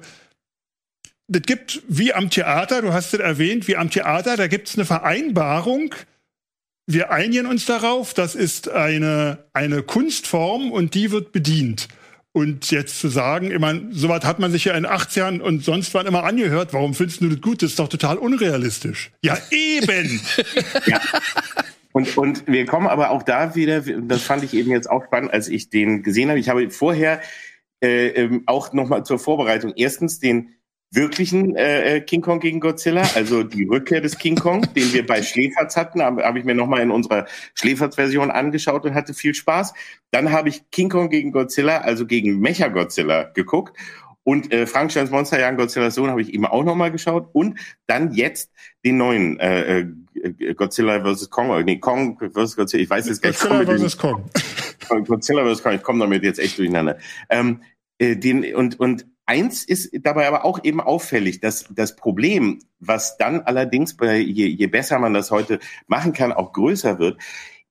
das gibt wie am Theater, du hast es erwähnt, wie am Theater, da gibt es eine Vereinbarung. Wir einigen uns darauf, das ist eine, eine Kunstform und die wird bedient. Und jetzt zu sagen, ich meine, sowas hat man sich ja in 80ern und sonst wann immer angehört, warum findest du das gut? Das ist doch total unrealistisch. Ja, eben! ja. Und, und wir kommen aber auch da wieder, das fand ich eben jetzt auch spannend, als ich den gesehen habe. Ich habe vorher äh, ähm, auch nochmal zur Vorbereitung erstens den wirklichen äh, äh, King Kong gegen Godzilla, also die Rückkehr des King Kong, den wir bei Schläferz hatten, habe hab ich mir nochmal in unserer Schläferz-Version angeschaut und hatte viel Spaß. Dann habe ich King Kong gegen Godzilla, also gegen Mecha Godzilla geguckt. Und äh, Frankensteins Monsterjagen Godzilla's Sohn habe ich eben auch nochmal geschaut. Und dann jetzt den neuen äh, äh, Godzilla vs. Kong, oder nee, Kong vs. Godzilla, ich weiß jetzt gar nicht. Godzilla vs. Kong. Godzilla vs. Kong, ich komme damit jetzt echt durcheinander. Ähm, äh, den, und, und Eins ist dabei aber auch eben auffällig, dass das Problem, was dann allerdings, bei, je, je besser man das heute machen kann, auch größer wird,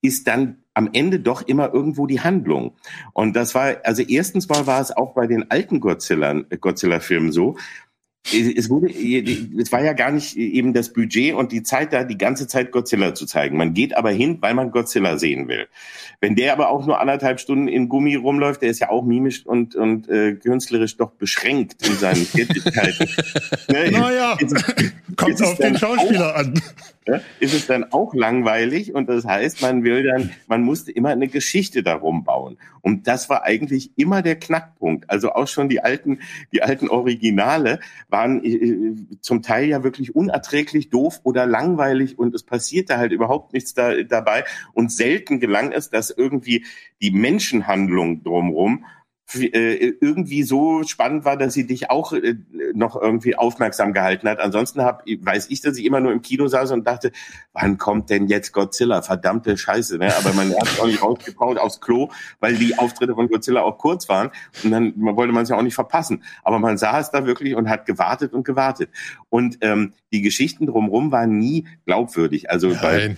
ist dann am Ende doch immer irgendwo die Handlung. Und das war, also erstens mal war es auch bei den alten Godzilla, Godzilla-Filmen so, es wurde, es war ja gar nicht eben das Budget und die Zeit da, die ganze Zeit Godzilla zu zeigen. Man geht aber hin, weil man Godzilla sehen will. Wenn der aber auch nur anderthalb Stunden in Gummi rumläuft, der ist ja auch mimisch und, und äh, künstlerisch doch beschränkt in seinen Tätigkeiten. ne? Naja, kommt auf den Schauspieler an. Ist es dann auch langweilig und das heißt, man will dann, man musste immer eine Geschichte darum bauen. Und das war eigentlich immer der Knackpunkt. Also auch schon die alten, die alten Originale waren äh, zum Teil ja wirklich unerträglich doof oder langweilig und es passierte halt überhaupt nichts da, dabei. Und selten gelang es, dass irgendwie die Menschenhandlung drumrum äh, irgendwie so spannend war, dass sie dich auch äh, noch irgendwie aufmerksam gehalten hat. Ansonsten hab, weiß ich, dass ich immer nur im Kino saß und dachte, wann kommt denn jetzt Godzilla? Verdammte Scheiße. Ne? Aber man hat auch nicht rausgebraut aufs Klo, weil die Auftritte von Godzilla auch kurz waren. Und dann wollte man es ja auch nicht verpassen. Aber man saß da wirklich und hat gewartet und gewartet. Und ähm, die Geschichten drumherum waren nie glaubwürdig. Also Nein. bei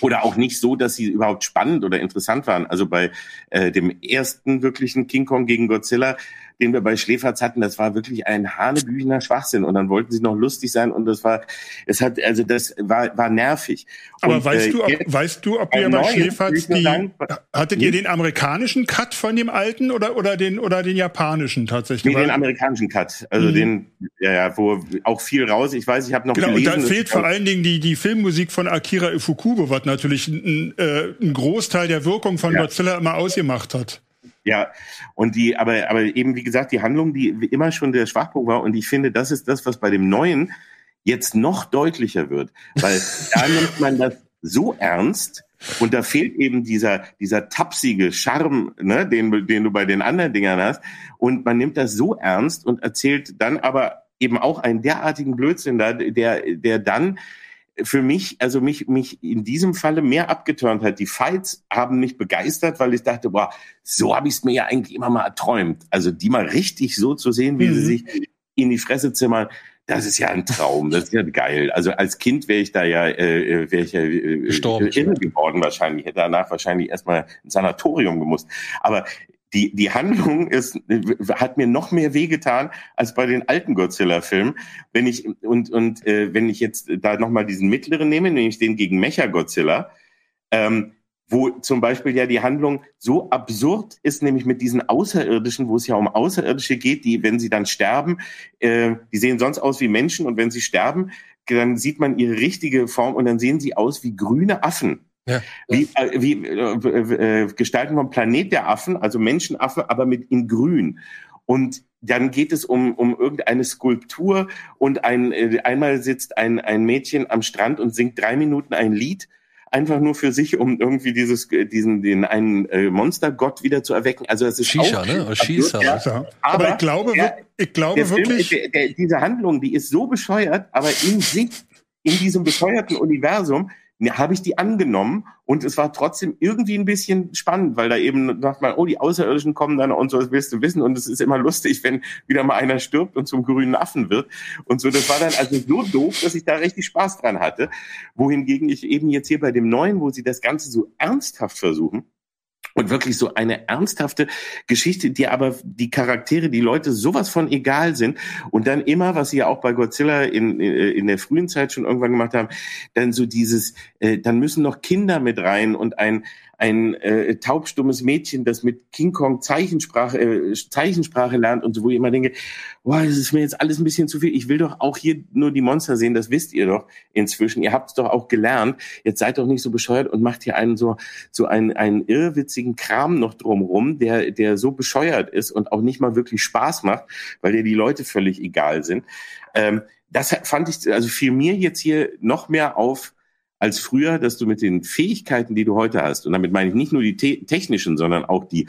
oder auch nicht so, dass sie überhaupt spannend oder interessant waren. Also bei äh, dem ersten wirklichen King Kong gegen Godzilla den wir bei Schläferz hatten, das war wirklich ein hanebüchener Schwachsinn. Und dann wollten sie noch lustig sein und das war, es hat, also das war, war nervig. Aber und, weißt, äh, du, ob, weißt du, ob ihr bei Schläferz die, sagen, hattet ihr den amerikanischen Cut von dem alten oder, oder den, oder den japanischen tatsächlich? Nee, den amerikanischen Cut. Also mhm. den, ja, ja, wo auch viel raus, ich weiß, ich habe noch Genau, gelesen, und da fehlt vor allen Dingen die, die Filmmusik von Akira Ifukube, was natürlich ein, äh, ein Großteil der Wirkung von ja. Godzilla immer ausgemacht hat. Ja, und die, aber, aber eben, wie gesagt, die Handlung, die immer schon der Schwachpunkt war, und ich finde, das ist das, was bei dem Neuen jetzt noch deutlicher wird, weil da nimmt man das so ernst, Und da fehlt eben dieser, dieser tapsige Charme, ne, den, den du bei den anderen Dingern hast. Und man nimmt das so ernst und erzählt dann aber eben auch einen derartigen Blödsinn da, der, der dann für mich, also mich, mich in diesem Falle mehr abgeturnt hat. Die Fights haben mich begeistert, weil ich dachte, boah, so habe ich es mir ja eigentlich immer mal erträumt. Also die mal richtig so zu sehen, wie mhm. sie sich in die Fresse zimmern, das ist ja ein Traum, das ist ja geil. Also als Kind wäre ich da ja, äh, wäre ich ja äh, Gestorben. irre geworden wahrscheinlich, hätte danach wahrscheinlich erstmal ins Sanatorium gemusst. Aber die, die Handlung ist, hat mir noch mehr wehgetan als bei den alten Godzilla-Filmen. Wenn ich, und, und äh, wenn ich jetzt da nochmal diesen mittleren nehme, nämlich den gegen Mecha-Godzilla, ähm, wo zum Beispiel ja die Handlung so absurd ist, nämlich mit diesen Außerirdischen, wo es ja um Außerirdische geht, die, wenn sie dann sterben, äh, die sehen sonst aus wie Menschen und wenn sie sterben, dann sieht man ihre richtige Form und dann sehen sie aus wie grüne Affen. Ja. Wie, äh, wie äh, äh, gestalten wir einen Planet der Affen, also Menschenaffe, aber mit in Grün. Und dann geht es um, um irgendeine Skulptur und ein, äh, einmal sitzt ein, ein Mädchen am Strand und singt drei Minuten ein Lied, einfach nur für sich, um irgendwie dieses, diesen, den einen äh, Monstergott wieder zu erwecken. Also es ist Shisha, auch, ne? Shisha. Ja, aber, aber, ich glaube, der, ich glaube wirklich. Film, der, der, diese Handlung, die ist so bescheuert, aber in sich, in diesem bescheuerten Universum, habe ich die angenommen und es war trotzdem irgendwie ein bisschen spannend, weil da eben sagt man, oh, die Außerirdischen kommen dann und so, das willst du wissen und es ist immer lustig, wenn wieder mal einer stirbt und zum grünen Affen wird und so. Das war dann also so doof, dass ich da richtig Spaß dran hatte. Wohingegen ich eben jetzt hier bei dem Neuen, wo sie das Ganze so ernsthaft versuchen, und wirklich so eine ernsthafte Geschichte, die aber die Charaktere, die Leute sowas von egal sind und dann immer, was sie ja auch bei Godzilla in, äh, in der frühen Zeit schon irgendwann gemacht haben, dann so dieses, äh, dann müssen noch Kinder mit rein und ein ein äh, taubstummes Mädchen, das mit King Kong Zeichensprache, äh, Zeichensprache lernt und so, wo ich immer denke, boah, das ist mir jetzt alles ein bisschen zu viel. Ich will doch auch hier nur die Monster sehen, das wisst ihr doch inzwischen. Ihr habt es doch auch gelernt. Jetzt seid doch nicht so bescheuert und macht hier einen so, so einen, einen irrwitzigen Kram noch drumrum, der, der so bescheuert ist und auch nicht mal wirklich Spaß macht, weil dir die Leute völlig egal sind. Ähm, das fand ich, also fiel mir jetzt hier noch mehr auf, als früher, dass du mit den Fähigkeiten, die du heute hast, und damit meine ich nicht nur die te technischen, sondern auch die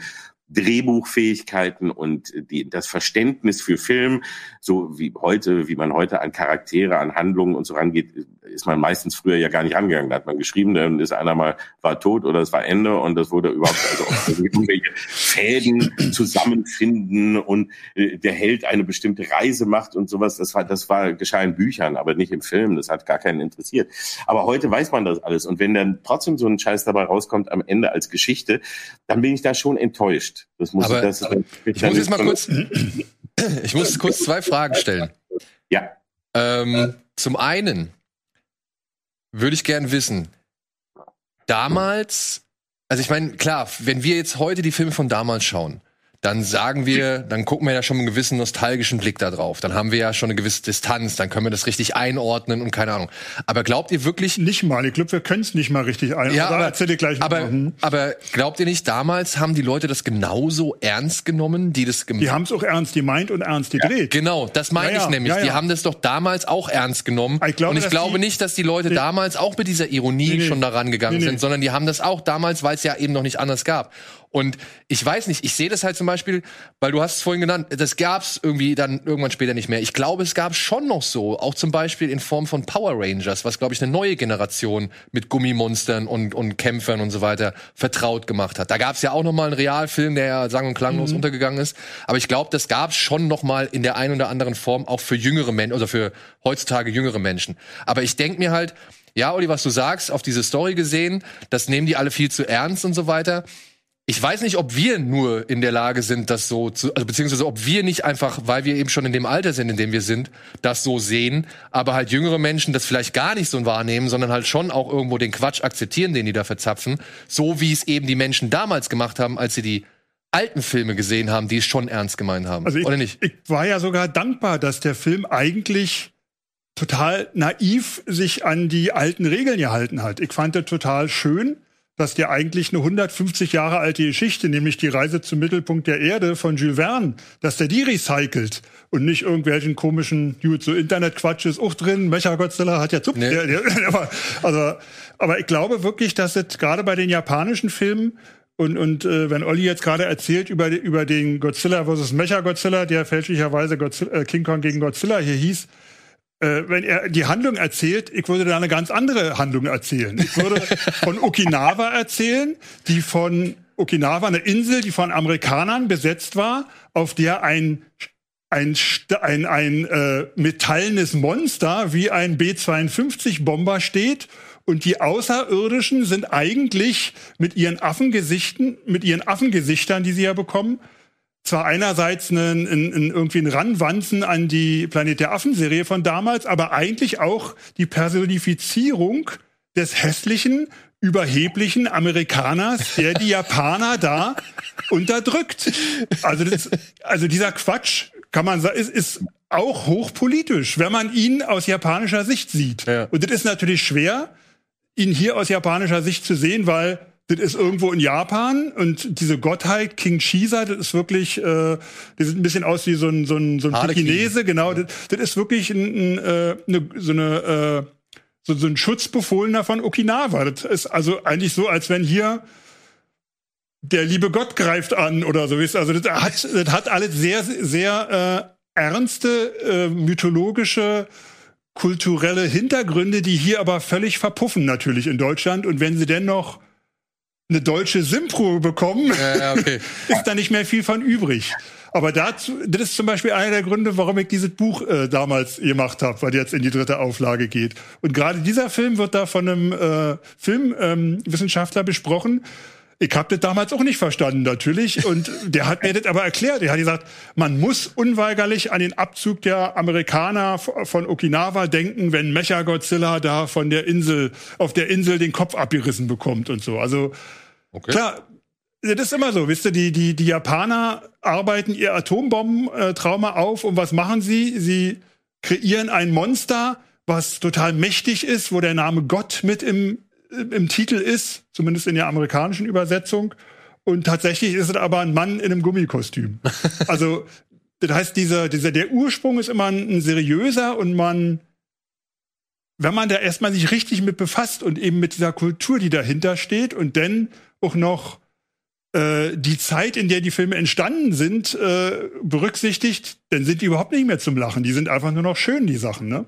Drehbuchfähigkeiten und die, das Verständnis für Film, so wie heute, wie man heute an Charaktere, an Handlungen und so rangeht, ist man meistens früher ja gar nicht angegangen. Da hat man geschrieben, dann ist einer mal war tot oder es war Ende und das wurde überhaupt also irgendwelche Fäden zusammenfinden und äh, der Held eine bestimmte Reise macht und sowas. Das war, das war geschah in Büchern, aber nicht im Film. Das hat gar keinen interessiert. Aber heute weiß man das alles und wenn dann trotzdem so ein Scheiß dabei rauskommt am Ende als Geschichte, dann bin ich da schon enttäuscht. Das muss aber ich, das, ich muss jetzt mal kurz, ich muss kurz zwei Fragen stellen. Ja. Ähm, zum einen würde ich gern wissen, damals, also ich meine, klar, wenn wir jetzt heute die Filme von damals schauen, dann sagen wir, dann gucken wir ja schon einen gewissen nostalgischen Blick da drauf. Dann haben wir ja schon eine gewisse Distanz, dann können wir das richtig einordnen und keine Ahnung. Aber glaubt ihr wirklich? Nicht mal, ich glaube, wir können es nicht mal richtig einordnen. Ja, aber, erzähl dir gleich aber, hm. aber glaubt ihr nicht, damals haben die Leute das genauso ernst genommen, die das gemacht Die haben es auch ernst gemeint und ernst gedreht. Ja, genau, das meine ja, ich nämlich. Ja, die haben das doch damals auch ernst genommen. Ich glaube, und ich glaube die, nicht, dass die Leute die, damals auch mit dieser Ironie nee, nee, schon daran gegangen nee, sind, sondern die haben das auch damals, weil es ja eben noch nicht anders gab. Und ich weiß nicht, ich sehe das halt zum Beispiel, weil du hast es vorhin genannt, das gab's irgendwie dann irgendwann später nicht mehr. Ich glaube, es gab schon noch so, auch zum Beispiel in Form von Power Rangers, was glaube ich eine neue Generation mit Gummimonstern und, und Kämpfern und so weiter vertraut gemacht hat. Da gab's ja auch noch mal einen Realfilm, der ja sang- und klanglos mhm. untergegangen ist. Aber ich glaube, das gab's schon noch mal in der einen oder anderen Form auch für jüngere Menschen, also für heutzutage jüngere Menschen. Aber ich denk mir halt, ja, Olli, was du sagst, auf diese Story gesehen, das nehmen die alle viel zu ernst und so weiter ich weiß nicht, ob wir nur in der Lage sind, das so zu, also beziehungsweise ob wir nicht einfach, weil wir eben schon in dem Alter sind, in dem wir sind, das so sehen, aber halt jüngere Menschen das vielleicht gar nicht so wahrnehmen, sondern halt schon auch irgendwo den Quatsch akzeptieren, den die da verzapfen, so wie es eben die Menschen damals gemacht haben, als sie die alten Filme gesehen haben, die es schon ernst gemeint haben, also ich, oder nicht? Ich war ja sogar dankbar, dass der Film eigentlich total naiv sich an die alten Regeln gehalten hat. Ich fand das total schön dass der eigentlich eine 150 Jahre alte Geschichte, nämlich die Reise zum Mittelpunkt der Erde von Jules Verne, dass der die recycelt und nicht irgendwelchen komischen, gut, so Internetquatsch ist auch drin, Mecha Godzilla hat ja Zupf, Nee. der, der, aber, also, aber ich glaube wirklich, dass es gerade bei den japanischen Filmen und, und äh, wenn Olli jetzt gerade erzählt über, über den Godzilla versus Mecha Godzilla, der fälschlicherweise Godzilla, äh, King Kong gegen Godzilla hier hieß, äh, wenn er die Handlung erzählt, ich würde da eine ganz andere Handlung erzählen. Ich würde von Okinawa erzählen, die von Okinawa, eine Insel, die von Amerikanern besetzt war, auf der ein ein, ein, ein äh, metallenes Monster wie ein B-52-Bomber steht und die Außerirdischen sind eigentlich mit ihren Affengesichten, mit ihren Affengesichtern, die sie ja bekommen, zwar einerseits einen, einen, irgendwie ein Ranwanzen an die Planet der Affen-Serie von damals, aber eigentlich auch die Personifizierung des hässlichen, überheblichen Amerikaners, der die Japaner da unterdrückt. Also, das, also dieser Quatsch, kann man sagen, ist, ist auch hochpolitisch, wenn man ihn aus japanischer Sicht sieht. Ja. Und das ist natürlich schwer, ihn hier aus japanischer Sicht zu sehen, weil das ist irgendwo in Japan und diese Gottheit King Shisa, das ist wirklich, äh, das sieht ein bisschen aus wie so ein so ein, so ein. Pekinese, genau. Das, das ist wirklich ein, ein, äh, eine, so eine äh, so, so ein Schutzbefohlener von Okinawa. Das ist also eigentlich so, als wenn hier der liebe Gott greift an oder so. Also das hat, das hat alles sehr, sehr äh, ernste äh, mythologische kulturelle Hintergründe, die hier aber völlig verpuffen natürlich in Deutschland. Und wenn sie denn noch eine deutsche Simpro bekommen, Ja, okay. ist da nicht mehr viel von übrig. Aber dazu, das ist zum Beispiel einer der Gründe, warum ich dieses Buch äh, damals gemacht habe, weil jetzt in die dritte Auflage geht. Und gerade dieser Film wird da von einem äh, Filmwissenschaftler ähm, besprochen. Ich habe das damals auch nicht verstanden, natürlich. Und der hat mir das aber erklärt. Er hat gesagt, man muss unweigerlich an den Abzug der Amerikaner von Okinawa denken, wenn Mecha Godzilla da von der Insel, auf der Insel den Kopf abgerissen bekommt und so. Also okay. Klar, das ist immer so, wisst ihr, die, die, die Japaner arbeiten ihr Atombombentrauma auf und was machen sie? Sie kreieren ein Monster, was total mächtig ist, wo der Name Gott mit im, im Titel ist, zumindest in der amerikanischen Übersetzung. Und tatsächlich ist es aber ein Mann in einem Gummikostüm. Also, das heißt, dieser, dieser, der Ursprung ist immer ein, ein seriöser und man, wenn man da erstmal sich richtig mit befasst und eben mit dieser Kultur, die dahinter steht und dann auch noch äh, die Zeit, in der die Filme entstanden sind, äh, berücksichtigt, dann sind die überhaupt nicht mehr zum Lachen. Die sind einfach nur noch schön, die Sachen, ne?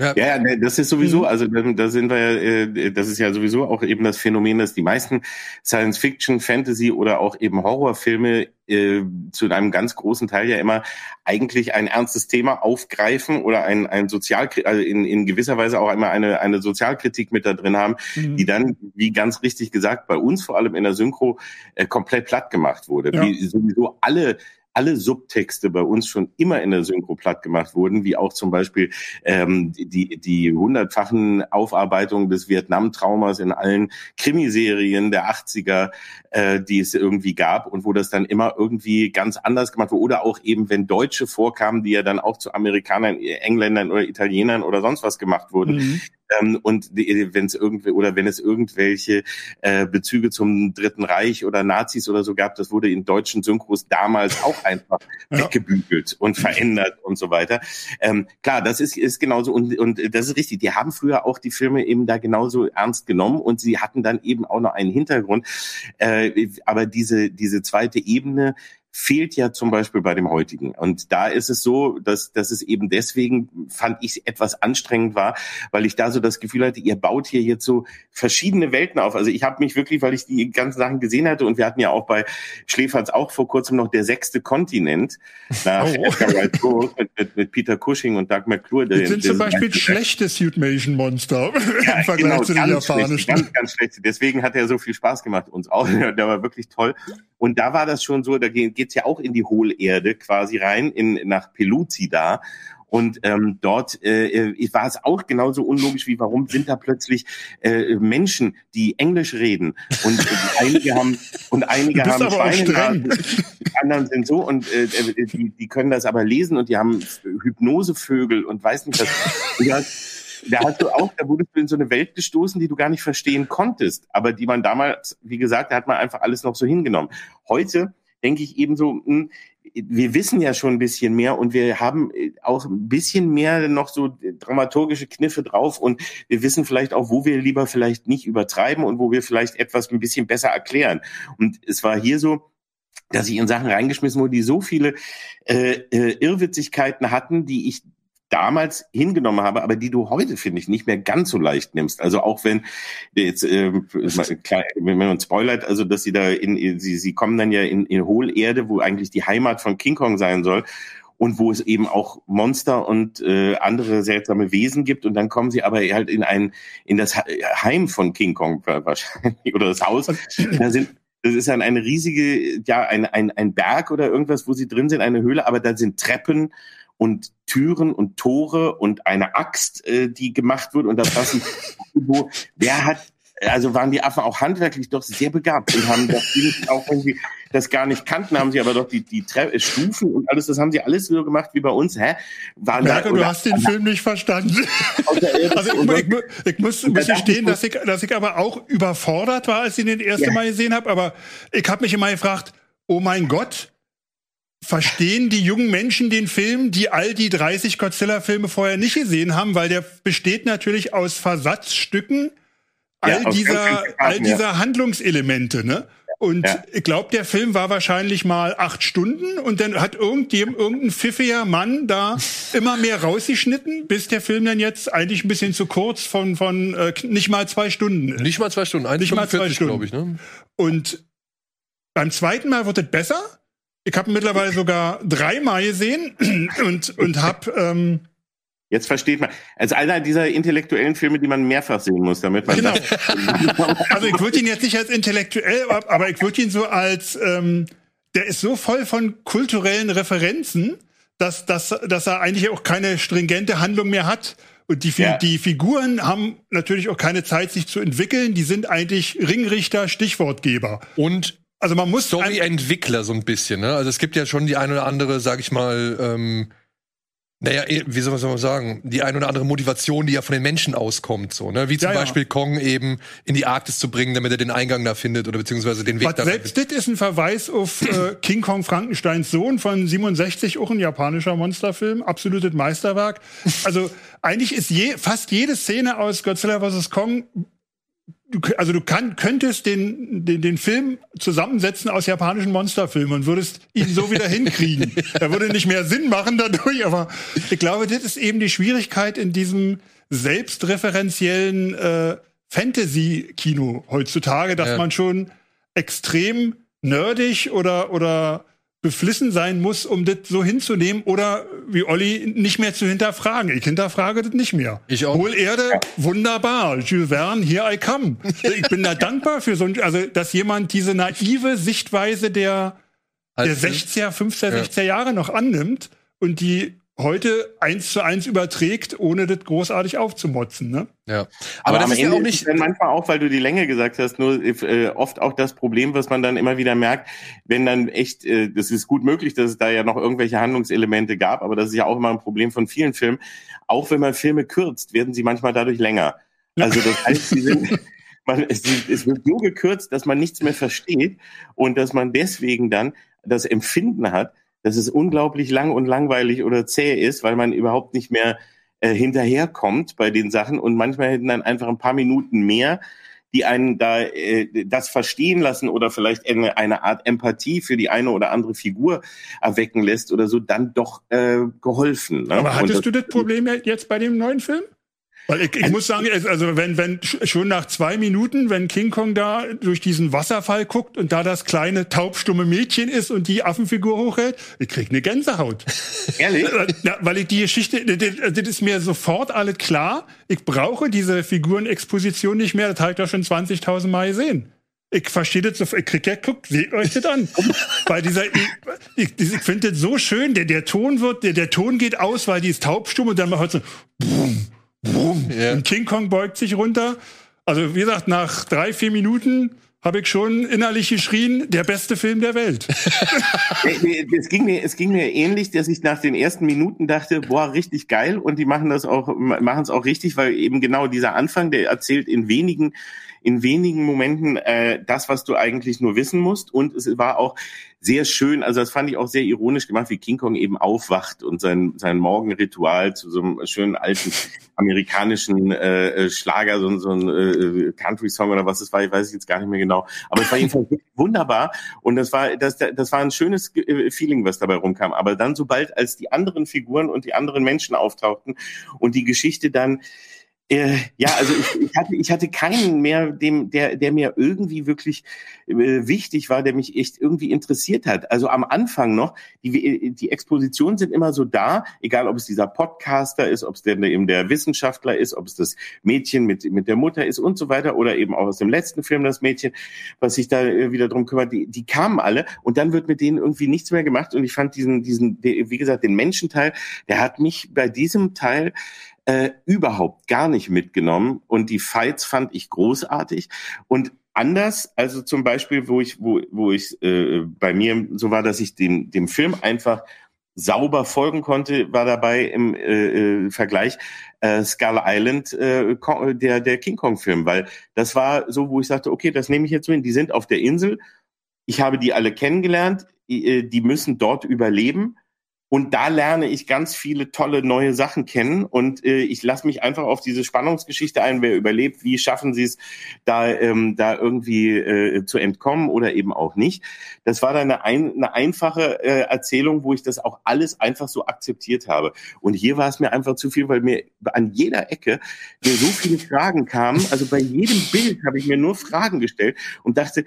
Ja, Ja, ne, das ist sowieso, Mhm. also da, sind wir ja, äh, das ist ja sowieso auch eben das Phänomen, dass die meisten Science-Fiction, Fantasy oder auch eben Horrorfilme äh, zu einem ganz großen Teil ja immer eigentlich ein ernstes Thema aufgreifen oder ein, ein Sozial, also in, in gewisser Weise auch immer eine, eine Sozialkritik mit da drin haben, die dann, wie ganz richtig gesagt, bei uns vor allem in der Synchro äh, komplett platt gemacht wurde. Ja. Wie sowieso alle alle Subtexte bei uns schon immer in der Synchro platt gemacht wurden, wie auch zum Beispiel ähm, die, die hundertfachen Aufarbeitungen des Vietnam-Traumas in allen Krimiserien der 80er, äh, die es irgendwie gab und wo das dann immer irgendwie ganz anders gemacht wurde. Oder auch eben, wenn Deutsche vorkamen, die ja dann auch zu Amerikanern, Engländern oder Italienern oder sonst was gemacht wurden, Mhm. ähm, und wenn es irgendwie oder wenn es irgendwelche äh, Bezüge zum Dritten Reich oder Nazis oder so gab, das wurde in deutschen Synchros damals auch einfach Ja. weggebügelt und verändert und so weiter. Ähm, klar, das ist, ist genauso und, und das ist richtig. Die haben früher auch die Filme eben da genauso ernst genommen und sie hatten dann eben auch noch einen Hintergrund. Äh, aber diese, diese zweite Ebene, fehlt ja zum Beispiel bei dem heutigen. Und da ist es so, dass, dass es eben deswegen, fand ich, etwas anstrengend war, weil ich da so das Gefühl hatte, ihr baut hier jetzt so verschiedene Welten auf. Also ich habe mich wirklich, weil ich die ganzen Sachen gesehen hatte und wir hatten ja auch bei Schläferz auch vor kurzem noch der sechste Kontinent nach Oh. Edgar Wright Burroughs mit, mit, mit Peter Cushing und Doug McClure. Das sind zum Beispiel schlechte Suitmation Monster im Vergleich zu den genau, ganz schlecht, japanischen. ganz, ganz schlecht. Deswegen hat er so viel Spaß gemacht, uns auch. Der war wirklich toll. Und da war das schon so, da ge- geht's ja auch in die Hohlerde quasi rein, in, nach Peluzzi da. Und ähm, dort äh, äh, war es auch genauso unlogisch wie, warum sind da plötzlich äh, Menschen, die Englisch reden und äh, einige haben und einige haben Schweinenasen, die anderen sind so und äh, äh, die, die können das aber lesen und die haben Hypnosevögel und weiß nicht was. Da, da hast du auch, da wurdest du in so eine Welt gestoßen, die du gar nicht verstehen konntest, aber die man damals, wie gesagt, da hat man einfach alles noch so hingenommen. Heute denke ich eben so, mh, hm, wir wissen ja schon ein bisschen mehr und wir haben äh, auch ein bisschen mehr noch so dramaturgische Kniffe drauf und wir wissen vielleicht auch, wo wir lieber vielleicht nicht übertreiben und wo wir vielleicht etwas ein bisschen besser erklären. Und es war hier so, dass ich in Sachen reingeschmissen wurde, die so viele äh, äh, Irrwitzigkeiten hatten, die ich damals hingenommen habe, aber die du heute, finde ich, nicht mehr ganz so leicht nimmst. Also auch wenn jetzt, äh, klar, wenn man spoilert, also dass sie da in, sie, sie kommen dann ja in, in Hohlerde, wo eigentlich die Heimat von King Kong sein soll und wo es eben auch Monster und äh, andere seltsame Wesen gibt und dann kommen sie aber halt in ein in das Heim von King Kong wahrscheinlich oder das Haus. Da sind das ist dann eine riesige, ja, ein, ein, ein Berg oder irgendwas, wo sie drin sind, eine Höhle, aber da sind Treppen und Türen und Tore und eine Axt, äh, die gemacht wird und da passen wo, wer hat also waren die Affen auch handwerklich doch sehr begabt und haben das auch wenn sie das gar nicht kannten, haben sie aber doch die, die Tre Stufen und alles, das haben sie alles so gemacht wie bei uns. Hä? Waren Merke, da, du hast den Film nicht verstanden. also ich, ich, ich muss, muss gestehen, dass ich, dass ich aber auch überfordert war, als ich den erste ja. Mal gesehen habe. Aber ich habe mich immer gefragt, oh mein Gott, verstehen die jungen Menschen den Film, die all die 30 Godzilla-Filme vorher nicht gesehen haben, weil der besteht natürlich aus Versatzstücken all ja, dieser, all dieser Handlungselemente, ne? Und ja. ich glaube, der Film war wahrscheinlich mal acht Stunden und dann hat irgendjemand, irgendein pfiffiger Mann da immer mehr rausgeschnitten, bis der Film dann jetzt eigentlich ein bisschen zu kurz von, von äh, nicht mal zwei Stunden ist. Nicht mal zwei Stunden, eigentlich nicht mal zwei Stunden, glaube ich. Ne? Und beim zweiten Mal wird es besser ich habe mittlerweile sogar dreimal gesehen und, und habe ähm, Jetzt versteht man. Also einer dieser intellektuellen Filme, die man mehrfach sehen muss, damit man. Genau. also ich würde ihn jetzt nicht als intellektuell, aber ich würde ihn so als, ähm, der ist so voll von kulturellen Referenzen, dass, dass, dass er eigentlich auch keine stringente Handlung mehr hat. Und die, ja. die Figuren haben natürlich auch keine Zeit, sich zu entwickeln. Die sind eigentlich Ringrichter, Stichwortgeber. Und also man muss Story-Entwickler so ein bisschen, ne? Also es gibt ja schon die ein oder andere, sag ich mal, ähm, naja, eh, wie soll man sagen, die ein oder andere Motivation, die ja von den Menschen auskommt, so, ne? Wie zum ja, Beispiel ja. Kong eben in die Arktis zu bringen, damit er den Eingang da findet oder beziehungsweise den Weg da Selbst das ist ein Verweis auf äh, King Kong Frankensteins Sohn von 67, auch ein japanischer Monsterfilm, absolutes Meisterwerk. Also eigentlich ist je, fast jede Szene aus Godzilla vs. Kong du, also du kann, könntest den, den, den Film zusammensetzen aus japanischen Monsterfilmen und würdest ihn so wieder hinkriegen. Er würde nicht mehr Sinn machen dadurch, aber ich glaube, das ist eben die Schwierigkeit in diesem selbstreferenziellen äh, Fantasy-Kino heutzutage, dass ja. man schon extrem nerdig oder, oder beflissen sein muss, um das so hinzunehmen oder wie Olli nicht mehr zu hinterfragen. Ich hinterfrage das nicht mehr. Ich auch. Hohlerde, wunderbar. Jules Verne, here I come. Ich bin da dankbar für so ein, also dass jemand diese naive Sichtweise der der 60er, 50er, 60er Jahre noch annimmt und die heute eins zu eins überträgt, ohne das großartig aufzumotzen. Ne? Ja. Aber, Aber das ist Ende ja auch nicht. Ist dann manchmal auch, weil du die Länge gesagt hast, nur äh, oft auch das Problem, was man dann immer wieder merkt, wenn dann echt, äh, das ist gut möglich, dass es da ja noch irgendwelche Handlungselemente gab, aber das ist ja auch immer ein Problem von vielen Filmen. Auch wenn man Filme kürzt, werden sie manchmal dadurch länger. Also das heißt, sie sind. Man, es, es wird so gekürzt, dass man nichts mehr versteht und dass man deswegen dann das Empfinden hat, dass es unglaublich lang und langweilig oder zäh ist, weil man überhaupt nicht mehr äh, hinterherkommt bei den Sachen und manchmal hätten dann einfach ein paar Minuten mehr, die einen da äh, das verstehen lassen oder vielleicht eine, eine Art Empathie für die eine oder andere Figur erwecken lässt oder so, dann doch äh, geholfen. Ne? Aber hattest das, du das Problem jetzt bei dem neuen Film? Weil ich, ich muss sagen, also wenn, wenn schon nach zwei Minuten, wenn King Kong da durch diesen Wasserfall guckt und da das kleine taubstumme Mädchen ist und die Affenfigur hochhält, ich krieg eine Gänsehaut. Ehrlich? Ja, weil ich die Geschichte, das, das ist mir sofort alles klar. Ich brauche diese Figurenexposition nicht mehr. Das habe ich doch schon 20.000 Mal gesehen. Ich verstehe das so, ich krieg ja, guckt, seht euch das an. Bei dieser, ich, ich, ich finde das so schön, der, der Ton wird, der, der Ton geht aus, weil die ist taubstumm und dann macht so, boom, Brumm. Ja. Und King Kong beugt sich runter. Also wie gesagt, nach drei, vier Minuten habe ich schon innerlich geschrien, der beste Film der Welt. es, ging mir, es ging mir ähnlich, dass ich nach den ersten Minuten dachte, boah, richtig geil. Und die machen das auch, machen es auch richtig, weil eben genau dieser Anfang, der erzählt in wenigen in wenigen Momenten äh, das, was du eigentlich nur wissen musst. Und es war auch sehr schön, also das fand ich auch sehr ironisch gemacht, wie King Kong eben aufwacht und sein, sein Morgenritual zu so einem schönen alten amerikanischen äh, äh Schlager, so, so ein äh, Country-Song oder was es war, ich weiß jetzt gar nicht mehr genau. Aber es war jedenfalls wunderbar und das war, das, das war ein schönes äh, Feeling, was dabei rumkam. Aber dann, sobald als die anderen Figuren und die anderen Menschen auftauchten und die Geschichte dann äh, ja, also ich, ich, hatte, ich hatte keinen mehr, dem, der, der mir irgendwie wirklich äh, wichtig war, der mich echt irgendwie interessiert hat. Also am Anfang noch, die, die Expositionen sind immer so da, egal ob es dieser Podcaster ist, ob es der, eben der Wissenschaftler ist, ob es das Mädchen mit, mit der Mutter ist und so weiter, oder eben auch aus dem letzten Film das Mädchen, was sich da äh, wieder drum kümmert, die, die kamen alle und dann wird mit denen irgendwie nichts mehr gemacht und ich fand diesen, diesen, wie gesagt, den Menschenteil, der hat mich bei diesem Teil äh, überhaupt gar nicht mitgenommen. Und die Fights fand ich großartig. Und anders, also zum Beispiel, wo ich, wo, wo ich äh, bei mir so war, dass ich dem, dem Film einfach sauber folgen konnte, war dabei im äh, äh, Vergleich äh, Skull Island, äh, der, der King Kong-Film, weil das war so, wo ich sagte, okay, das nehme ich jetzt hin. Die sind auf der Insel. Ich habe die alle kennengelernt. Die, die müssen dort überleben. Und da lerne ich ganz viele tolle neue Sachen kennen und äh, ich lasse mich einfach auf diese Spannungsgeschichte ein, wer überlebt, wie schaffen sie es, da, ähm, da irgendwie äh, zu entkommen oder eben auch nicht. Das war dann eine, ein, eine einfache äh, Erzählung, wo ich das auch alles einfach so akzeptiert habe. Und hier war es mir einfach zu viel, weil mir an jeder Ecke mir so viele Fragen kamen. Also bei jedem Bild habe ich mir nur Fragen gestellt und dachte,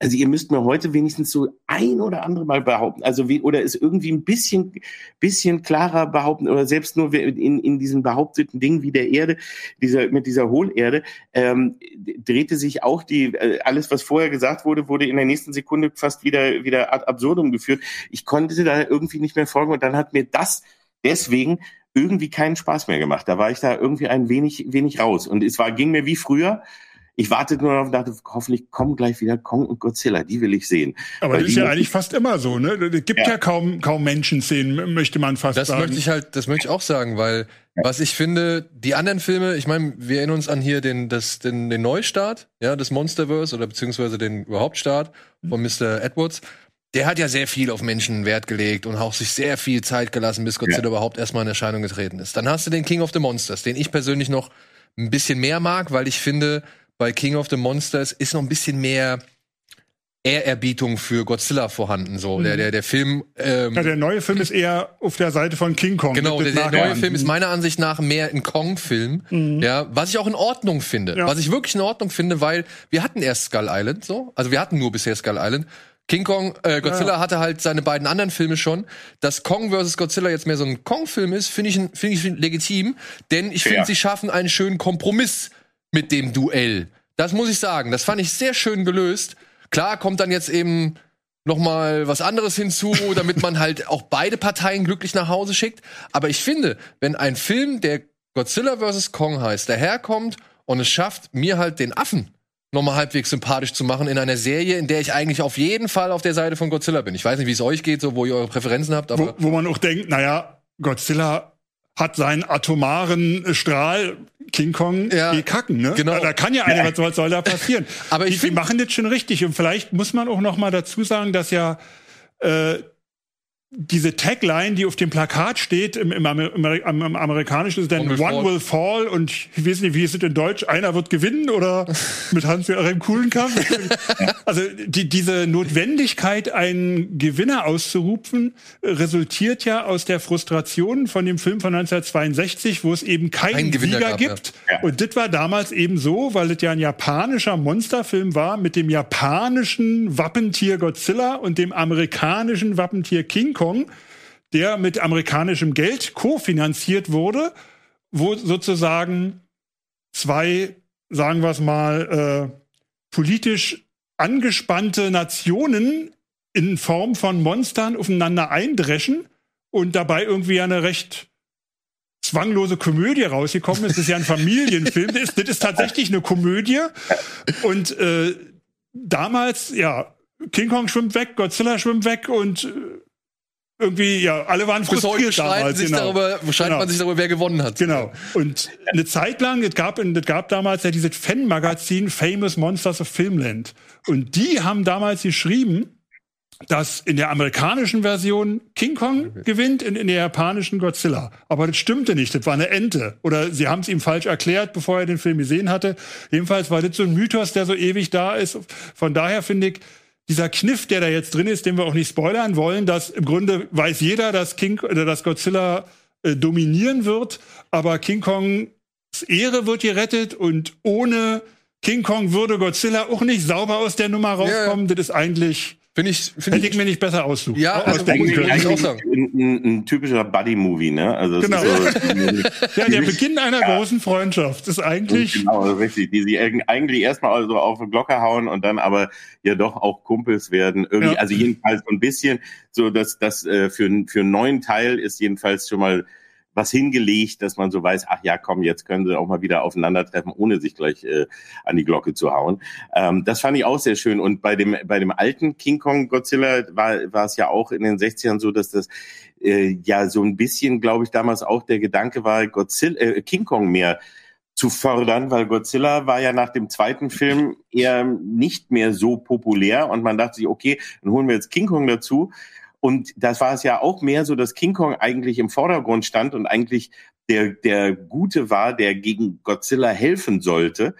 also ihr müsst mir heute wenigstens so ein oder andere Mal behaupten, also wie, oder es irgendwie ein bisschen, bisschen klarer behaupten oder selbst nur in, in diesen behaupteten Dingen wie der Erde, dieser, mit dieser Hohlerde, ähm, drehte sich auch die, äh, alles was vorher gesagt wurde, wurde in der nächsten Sekunde fast wieder, wieder ad absurdum geführt. Ich konnte da irgendwie nicht mehr folgen und dann hat mir das deswegen irgendwie keinen Spaß mehr gemacht. Da war ich da irgendwie ein wenig, wenig raus und es war, ging mir wie früher, ich wartete nur auf dachte, hoffentlich kommen gleich wieder Kong und Godzilla, die will ich sehen. Aber Weil das ist ja eigentlich fast immer so, ne? Es gibt ja, ja kaum, kaum Menschenszenen, möchte man fast das sagen. Das möchte ich halt, das möchte ich auch sagen, weil was ich finde, die anderen Filme, ich meine, wir erinnern uns an hier den, das, den, den Neustart, ja, des Monsterverse oder beziehungsweise den überhaupt Start von Mr. Edwards. Der hat ja sehr viel auf Menschen Wert gelegt und auch sich sehr viel Zeit gelassen, bis Godzilla ja. überhaupt erstmal in Erscheinung getreten ist. Dann hast du den King of the Monsters, den ich persönlich noch ein bisschen mehr mag, weil ich finde, bei King of the Monsters ist noch ein bisschen mehr Ehrerbietung für Godzilla vorhanden. So mhm. der der der Film. Ähm, ja, der neue Film ist eher auf der Seite von King Kong. Genau, der, der neue Film ist meiner Ansicht nach mehr ein Kong-Film. Mhm. Ja, was ich auch in Ordnung finde. Ja. Was ich wirklich in Ordnung finde, weil wir hatten erst Skull Island, so, also wir hatten nur bisher Skull Island. King Kong, äh, Godzilla ja. hatte halt seine beiden anderen Filme schon. Dass Kong vs. Godzilla jetzt mehr so ein Kong-Film ist, finde ich, finde ich legitim, denn ich finde, ja. sie schaffen einen schönen Kompromiss mit dem Duell. Das muss ich sagen. Das fand ich sehr schön gelöst. Klar kommt dann jetzt eben noch mal was anderes hinzu, damit man halt auch beide Parteien glücklich nach Hause schickt. Aber ich finde, wenn ein Film, der Godzilla vs. Kong heißt, daherkommt und es schafft, mir halt den Affen nochmal halbwegs sympathisch zu machen in einer Serie, in der ich eigentlich auf jeden Fall auf der Seite von Godzilla bin. Ich weiß nicht, wie es euch geht, so wo ihr eure Präferenzen habt, aber. Wo, wo man auch denkt, naja, Godzilla hat seinen atomaren Strahl King Kong ja, die kacken, ne? Genau. Da, da kann ja einer, was soll da passieren? Aber ich die, die machen das schon richtig und vielleicht muss man auch noch mal dazu sagen, dass ja äh, diese Tagline, die auf dem Plakat steht, im, im, im, im amerikanischen ist dann One, will, fall. und ich weiß nicht, wie ist es in Deutsch, einer wird gewinnen oder mit Hans-Joachim Kuhlenkamp. also die, diese Notwendigkeit, einen Gewinner auszurufen, resultiert ja aus der Frustration von dem Film von 1962, wo es eben keinen Ein Sieger gab, gibt. Ja. Und das war damals eben so, weil es ja ein japanischer Monsterfilm war mit dem japanischen Wappentier Godzilla und dem amerikanischen Wappentier King Kong, der mit amerikanischem Geld kofinanziert wurde, wo sozusagen zwei, sagen wir es mal, äh, politisch angespannte Nationen in Form von Monstern aufeinander eindreschen und dabei irgendwie eine recht zwanglose Komödie rausgekommen ist. Das ist ja ein Familienfilm. Das ist, das ist tatsächlich eine Komödie. Und äh, damals, ja, King Kong schwimmt weg, Godzilla schwimmt weg und äh, irgendwie, ja, alle waren frustriert damals. sich genau. darüber, streitet Genau. man sich darüber, wer gewonnen hat. Genau. Und eine Zeit lang, es gab, es gab damals ja dieses Fan-Magazin Famous Monsters of Filmland. Und die haben damals geschrieben, dass in der amerikanischen Version King Kong gewinnt, in, in der japanischen Godzilla. Aber das stimmte nicht, das war eine Ente. Oder sie haben es ihm falsch erklärt, bevor er den Film gesehen hatte. Jedenfalls war das so ein Mythos, der so ewig da ist. Von daher finde ich, dieser Kniff, der da jetzt drin ist, den wir auch nicht spoilern wollen, dass im Grunde weiß jeder, dass King, oder dass Godzilla äh, dominieren wird, aber King Kongs Ehre wird gerettet und ohne King Kong würde Godzilla auch nicht sauber aus der Nummer rauskommen. Das ist eigentlich, Finde ich, finde hätte ich ich, mir nicht besser aussuchen. Ja, also ausdenken ich- können. muss ich auch sagen. ein, ein, ein typischer Buddy-Movie, ne? Also Genau. so, Ja, der Beginn einer großen Freundschaft ist eigentlich, Genau, also richtig. Die sie irg- eigentlich erstmal so auf die Glocke hauen und dann aber ja doch auch Kumpels werden. Irgendwie, Ja. also jedenfalls so ein bisschen, so dass das äh, für, für einen neuen Teil ist jedenfalls schon mal was hingelegt, dass man so weiß, ach ja, komm, jetzt können sie auch mal wieder aufeinandertreffen, ohne sich gleich äh, an die Glocke zu hauen. Ähm, das fand ich auch sehr schön. Und bei dem, bei dem alten King Kong Godzilla war, war es ja auch in den 60ern so, dass das äh, ja so ein bisschen, glaube ich, damals auch der Gedanke war, Godzilla, äh, King Kong mehr zu fördern, weil Godzilla war ja nach dem zweiten Film eher nicht mehr so populär und man dachte sich, okay, dann holen wir jetzt King Kong dazu. Und das war es ja auch mehr so, dass King Kong eigentlich im Vordergrund stand und eigentlich der, der Gute war, der gegen Godzilla helfen sollte.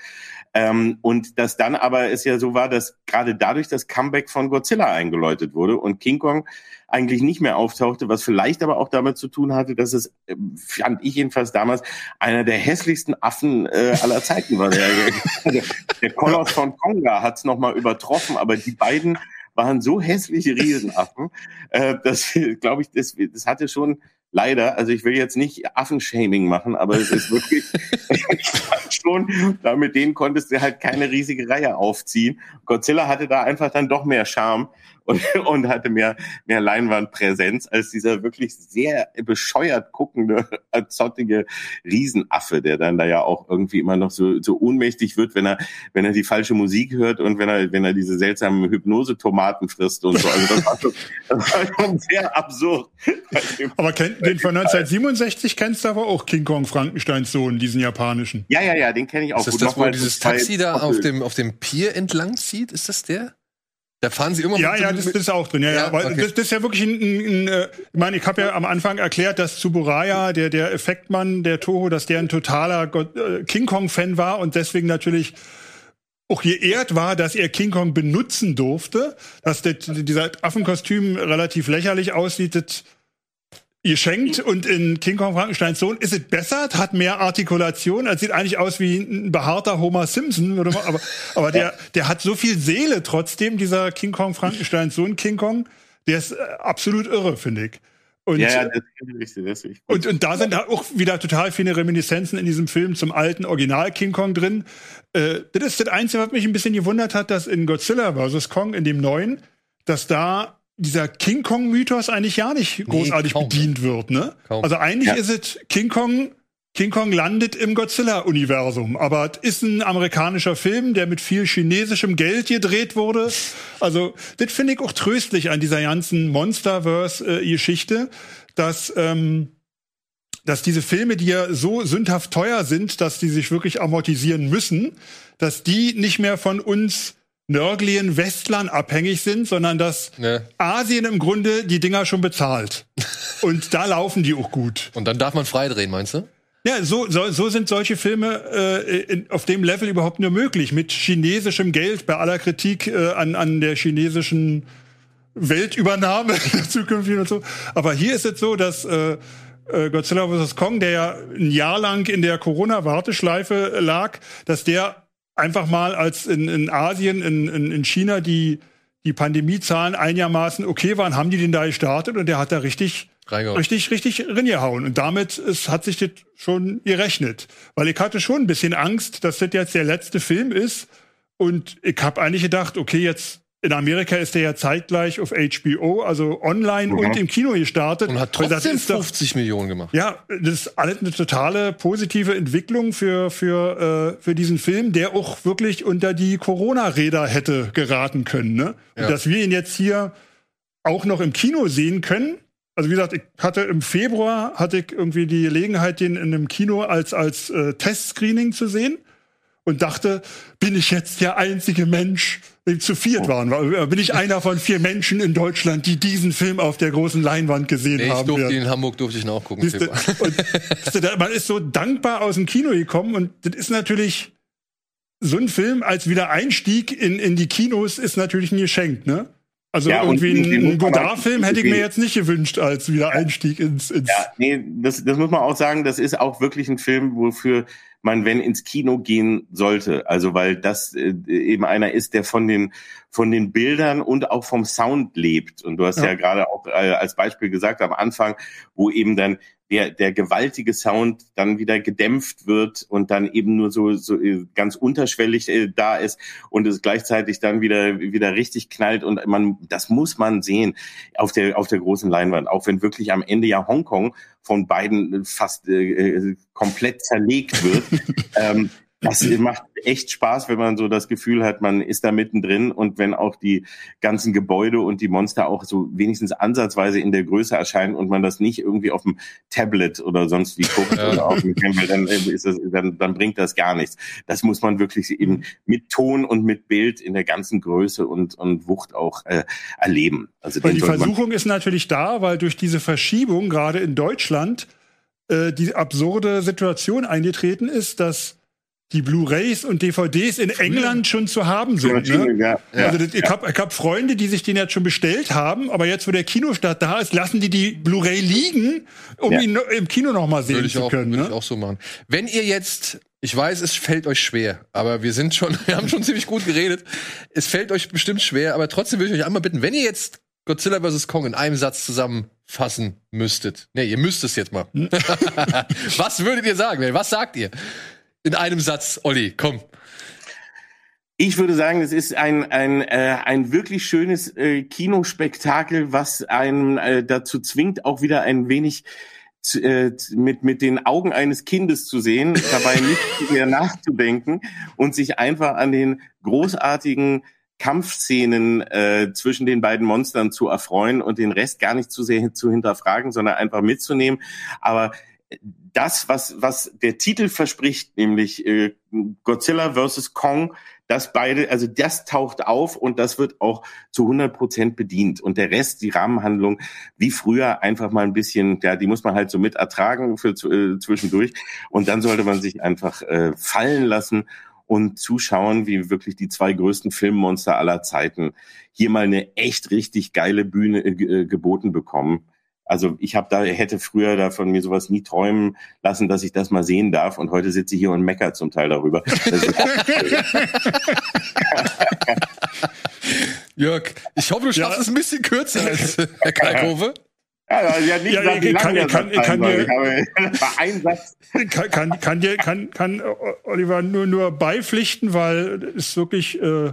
Ähm, und dass dann aber es ja so war, dass gerade dadurch das Comeback von Godzilla eingeläutet wurde und King Kong eigentlich nicht mehr auftauchte, was vielleicht aber auch damit zu tun hatte, dass es, äh, fand ich jedenfalls damals, einer der hässlichsten Affen äh, aller Zeiten war. Der, der, der Koloss von Konga hat es nochmal übertroffen, aber die beiden waren so hässliche Riesenaffen, äh, dass, glaube ich, das, das hatte schon leider, also ich will jetzt nicht Affenshaming machen, aber es ist wirklich schon, da mit denen konntest du halt keine riesige Reihe aufziehen. Godzilla hatte da einfach dann doch mehr Charme und, und hatte mehr, mehr Leinwandpräsenz als dieser wirklich sehr bescheuert guckende, zottige Riesenaffe, der dann da ja auch irgendwie immer noch so, so ohnmächtig wird, wenn er, wenn er die falsche Musik hört und wenn er, wenn er diese seltsamen Hypnose-Tomaten frisst und so. Also das war schon, das war schon sehr absurd. aber kennt, den von 1967 kennst du aber auch King Kong Frankensteins Sohn, diesen japanischen. Ja, ja, ja, den kenne ich auch. ist das Gut, das, wo dieses Taxi da auf dem, auf dem Pier entlang zieht? Ist das der? Da fahren sie immer Ja, mit ja, das, das ist auch drin. Ja, ja, Ja, aber okay. das, das ist ja wirklich ein, ein, ein äh, ich meine, ich habe ja am Anfang erklärt, dass Tsuburaya, der der Effektmann der Toho, dass der ein totaler Gott, äh, King Kong Fan war und deswegen natürlich auch geehrt war, dass er King Kong benutzen durfte, dass das, dieser Affenkostüm relativ lächerlich aussieht, das geschenkt und in King Kong Frankensteins Sohn ist es besser, es hat mehr Artikulation, es sieht eigentlich aus wie ein behaarter Homer Simpson, man, aber, aber der, der hat so viel Seele trotzdem, dieser King Kong Frankensteins Sohn King Kong, der ist äh, absolut irre, finde ich. Und, Ja, ja, das ist richtig, das ist richtig. und, und da sind auch wieder total viele Reminiszenzen in diesem Film zum alten Original King Kong drin. Äh, das ist das Einzige, was mich ein bisschen gewundert hat, dass in Godzilla vs. Kong, in dem neuen, dass da dieser King Kong-Mythos eigentlich ja nicht großartig kaum. bedient wird. Ne? Kaum. Also eigentlich Ja. ist es King Kong. King Kong landet im Godzilla-Universum, aber es ist ein amerikanischer Film, der mit viel chinesischem Geld gedreht wurde. Also, das finde ich auch tröstlich an dieser ganzen Monsterverse-Geschichte, dass, ähm, dass diese Filme, die ja so sündhaft teuer sind, dass die sich wirklich amortisieren müssen, dass die nicht mehr von uns nörglichen Westlern abhängig sind, sondern dass Ne. Asien im Grunde die Dinger schon bezahlt. Und da laufen die auch gut. Und dann darf man freidrehen, meinst du? Ja, so, so, so sind solche Filme äh, in, auf dem Level überhaupt nur möglich. Mit chinesischem Geld, bei aller Kritik äh, an, an der chinesischen Weltübernahme zukünftig und so. Aber hier ist es so, dass äh, äh, Godzilla vs. Kong, der ja ein Jahr lang in der Corona-Warteschleife lag, dass der einfach mal als in, in Asien, in, in, in China die, die Pandemiezahlen einigermaßen okay waren, haben die den da gestartet und der hat da richtig Reingehauen. richtig, richtig ringehauen. Und damit ist, hat sich das schon gerechnet. Weil ich hatte schon ein bisschen Angst, dass das jetzt der letzte Film ist. Und ich habe eigentlich gedacht, okay, jetzt in Amerika ist der ja zeitgleich auf HBO, also online und im Kino gestartet. Und hat trotzdem doch, 50 Millionen gemacht. ja, das ist alles eine totale positive Entwicklung für, für, äh, für diesen Film, der auch wirklich unter die Corona-Räder hätte geraten können. Ne? Ja. Und dass wir ihn jetzt hier auch noch im Kino sehen können, Also wie gesagt, ich hatte im Februar hatte ich irgendwie die Gelegenheit, den in einem Kino als als äh, Testscreening zu sehen und dachte, bin ich jetzt der einzige Mensch, zu viert waren? War- Bin ich einer von vier Menschen in Deutschland, die diesen Film auf der großen Leinwand gesehen Nee, ich haben? durfte ihn in Hamburg durfte ich ihn auch gucken. Siehste, und, siehste, man ist so dankbar aus dem Kino gekommen und das ist natürlich so ein Film als Wiedereinstieg in, in die Kinos ist natürlich ein Geschenk, ne? Also Ja, und irgendwie einen man Godard-Film auch- hätte ich mir jetzt nicht gewünscht als Wiedereinstieg ins, ins Ja, nee, das, das muss man auch sagen, das ist auch wirklich ein Film, wofür man, wenn ins Kino gehen sollte. Also weil das äh, eben einer ist, der von den von den Bildern und auch vom Sound lebt. Und du hast ja, Ja. gerade auch äh, als Beispiel gesagt am Anfang, wo eben dann der, der gewaltige Sound dann wieder gedämpft wird und dann eben nur so, so äh, ganz unterschwellig äh, da ist und es gleichzeitig dann wieder, wieder richtig knallt und man, das muss man sehen auf der, auf der großen Leinwand, auch wenn wirklich am Ende ja Hongkong von beiden fast äh, äh, komplett zerlegt wird. ähm, das macht echt Spaß, wenn man so das Gefühl hat, man ist da mittendrin und wenn auch die ganzen Gebäude und die Monster auch so wenigstens ansatzweise in der Größe erscheinen und man das nicht irgendwie auf dem Tablet oder sonst wie guckt Ja. oder auf dem Campbell, dann ist das, dann, dann bringt das gar nichts. Das muss man wirklich eben mit Ton und mit Bild in der ganzen Größe und, und Wucht auch äh, erleben. Also die Versuchung ist natürlich da, weil durch diese Verschiebung gerade in Deutschland äh, die absurde Situation eingetreten ist, dass die Blu-rays und DVDs in England schon zu haben sind. Ne? ja, ja. Also das, ich habe ich hab Freunde, die sich den jetzt schon bestellt haben, aber jetzt, wo der Kinostart da ist, lassen die die Blu-ray liegen, um Ja. ihn im Kino noch mal sehen Würde ich, zu auch, können. würde ich Ne? auch so machen. Wenn ihr jetzt, ich weiß, es fällt euch schwer, aber wir sind schon, wir haben schon ziemlich gut geredet. Es fällt euch bestimmt schwer, aber trotzdem würde ich euch einmal bitten, wenn ihr jetzt Godzilla vs. Kong in einem Satz zusammenfassen müsstet. Nee, ihr müsst es jetzt mal. Hm? Was würdet ihr sagen? Was sagt ihr? In einem Satz, Olli, komm. Ich würde sagen, es ist ein, ein, äh, ein wirklich schönes äh, Kinospektakel, was einen äh, dazu zwingt, auch wieder ein wenig zu, äh, mit, mit den Augen eines Kindes zu sehen, dabei nicht mehr nachzudenken und sich einfach an den großartigen Kampfszenen äh, zwischen den beiden Monstern zu erfreuen und den Rest gar nicht zu sehr zu hinterfragen, sondern einfach mitzunehmen. Aber das, was, was der Titel verspricht, nämlich äh, Godzilla versus Kong, das beide, also das taucht auf und das wird auch zu 100 Prozent bedient. Und der Rest, die Rahmenhandlung, wie früher, einfach mal ein bisschen, ja, die muss man halt so mit ertragen für äh, zwischendurch. Und dann sollte man sich einfach äh, fallen lassen und zuschauen, wie wirklich die zwei größten Filmmonster aller Zeiten hier mal eine echt richtig geile Bühne äh, äh, geboten bekommen. Also ich habe da hätte früher da von mir sowas nie träumen lassen, dass ich das mal sehen darf. Und heute sitze ich hier und mecker zum Teil darüber. Jörg, ich hoffe, du schaffst Ja. es ein bisschen kürzer als Herr Kalkove. ja, ja, nicht Ja, ich wie kann- kann- kann dir- kann, kann, kann, dir, kann, kann Oliver nur, nur beipflichten, weil es ist wirklich äh,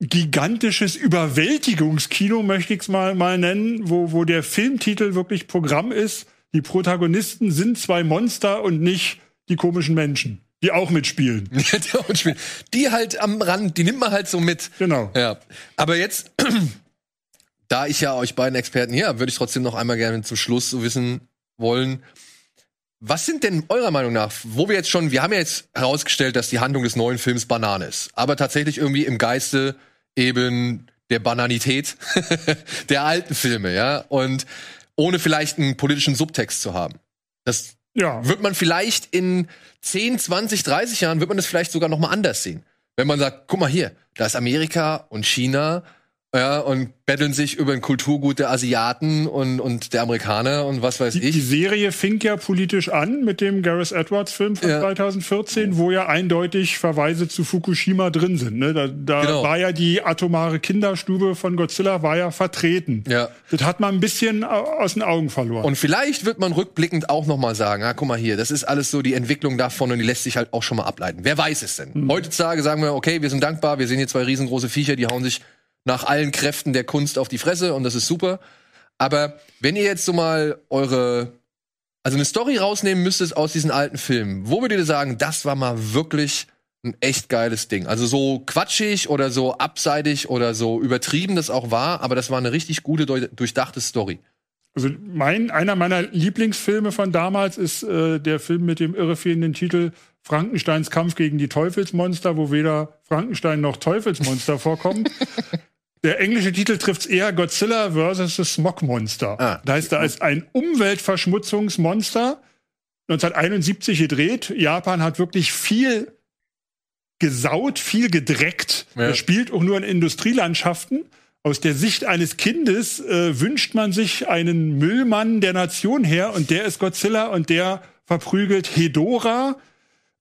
gigantisches Überwältigungskino, möchte ich es mal, mal nennen, wo, wo der Filmtitel wirklich Programm ist. Die Protagonisten sind zwei Monster und nicht die komischen Menschen, die auch mitspielen. die, auch spielen. die halt am Rand, die nimmt man halt so mit. Genau. Ja. Aber jetzt, da ich ja euch beiden Experten hier habe, würde ich trotzdem noch einmal gerne zum Schluss so wissen wollen, was sind denn eurer Meinung nach, wo wir jetzt schon, wir haben ja jetzt herausgestellt, dass die Handlung des neuen Films Banan ist, aber tatsächlich irgendwie im Geiste eben der Bananität der alten Filme, ja, und ohne vielleicht einen politischen Subtext zu haben. Das Ja. wird man vielleicht in 10, 20, 30 Jahren, wird man das vielleicht sogar noch mal anders sehen. Wenn man sagt, guck mal hier, da ist Amerika und China, ja, und betteln sich über ein Kulturgut der Asiaten und, und der Amerikaner und was weiß Die, die ich. Serie fing ja politisch an mit dem Gareth Edwards Film von Ja. 2014, wo ja eindeutig Verweise zu Fukushima drin sind. Ne? Da, da Genau. war ja die atomare Kinderstube von Godzilla war ja vertreten. Ja. Das hat man ein bisschen au- aus den Augen verloren. Und vielleicht wird man rückblickend auch noch mal sagen, ah, guck mal hier, das ist alles so die Entwicklung davon und die lässt sich halt auch schon mal ableiten. Wer weiß es denn? Heutzutage sagen wir, okay, wir sind dankbar, wir sehen hier zwei riesengroße Viecher, die hauen sich nach allen Kräften der Kunst auf die Fresse und das ist super. Aber wenn ihr jetzt so mal eure, also eine Story rausnehmen müsstet aus diesen alten Filmen, wo würdet ihr sagen, das war mal wirklich ein echt geiles Ding. Also so quatschig oder so abseitig oder so übertrieben das auch war, aber das war eine richtig gute, durchdachte Story. Also mein, einer meiner Lieblingsfilme von damals ist äh, der Film mit dem irrefehlenden Titel Frankensteins Kampf gegen die Teufelsmonster, wo weder Frankenstein noch Teufelsmonster vorkommen. Der englische Titel trifft es eher Godzilla vs. the Smog Monster. Ah. Da heißt er als ein Umweltverschmutzungsmonster 1971 gedreht. Japan hat wirklich viel gesaut, viel gedreckt. Ja. Er spielt auch nur in Industrielandschaften. Aus der Sicht eines Kindes äh, wünscht man sich einen Müllmann der Nation her und der ist Godzilla und der verprügelt Hedora,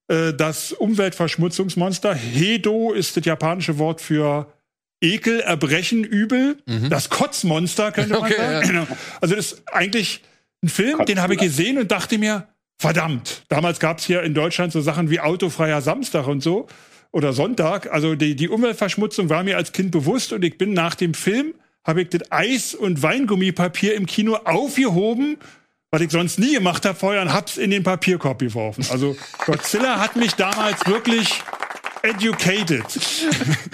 äh, das Umweltverschmutzungsmonster. Hedo ist das japanische Wort für Ekel, Erbrechen, Übel. Mhm. Das Kotzmonster könnte man okay, sagen. Ja. Also das ist eigentlich ein Film, den habe ich gesehen und dachte mir, verdammt. Damals gab es hier in Deutschland so Sachen wie autofreier Samstag und so oder Sonntag. Also die, die Umweltverschmutzung war mir als Kind bewusst und ich bin nach dem Film, habe ich das Eis- und Weingummipapier im Kino aufgehoben, was ich sonst nie gemacht habe vorher und hab's in den Papierkorb geworfen. Also Godzilla hat mich damals wirklich educated.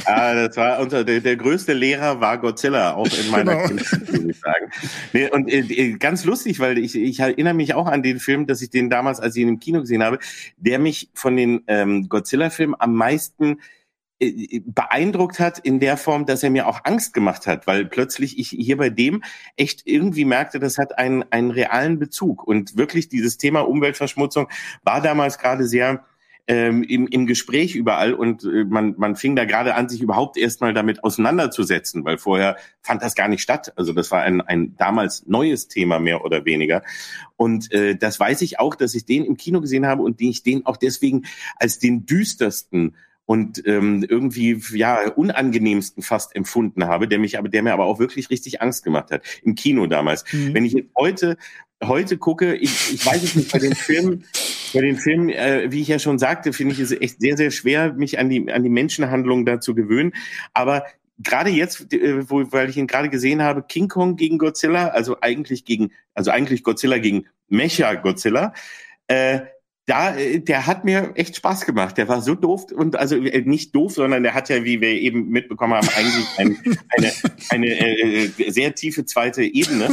Ah, das war unser, der, der größte Lehrer war Godzilla, auch in meiner genau. Kindheit, muss ich sagen. Nee, und äh, ganz lustig, weil ich, ich erinnere mich auch an den Film, dass ich den damals, als ich ihn im Kino gesehen habe, der mich von den ähm, Godzilla-Filmen am meisten äh, beeindruckt hat in der Form, dass er mir auch Angst gemacht hat, weil plötzlich ich hier bei dem echt irgendwie merkte, das hat einen, einen realen Bezug. Und wirklich dieses Thema Umweltverschmutzung war damals gerade sehr ähm, im, im Gespräch überall und äh, man, man fing da gerade an, sich überhaupt erstmal damit auseinanderzusetzen, weil vorher fand das gar nicht statt. Also das war ein, ein damals neues Thema mehr oder weniger. Und äh, das weiß ich auch, dass ich den im Kino gesehen habe und den ich den auch deswegen als den düstersten und ähm, irgendwie ja unangenehmsten fast empfunden habe, der mich aber der mir aber auch wirklich richtig Angst gemacht hat im Kino damals. Mhm. Wenn ich jetzt heute heute gucke, ich, ich weiß es nicht bei den Filmen, bei den Filmen, äh, wie ich ja schon sagte, finde ich es echt sehr, sehr schwer, mich an die, an die Menschenhandlung da zu gewöhnen. Aber gerade jetzt, äh, wo, weil ich ihn gerade gesehen habe, King Kong gegen Godzilla, also eigentlich gegen, also eigentlich Godzilla gegen Mecha Godzilla, äh, da, äh, der hat mir echt Spaß gemacht. Der war so doof und also äh, nicht doof, sondern der hat ja, wie wir eben mitbekommen haben, eigentlich ein, eine, eine äh, sehr tiefe zweite Ebene.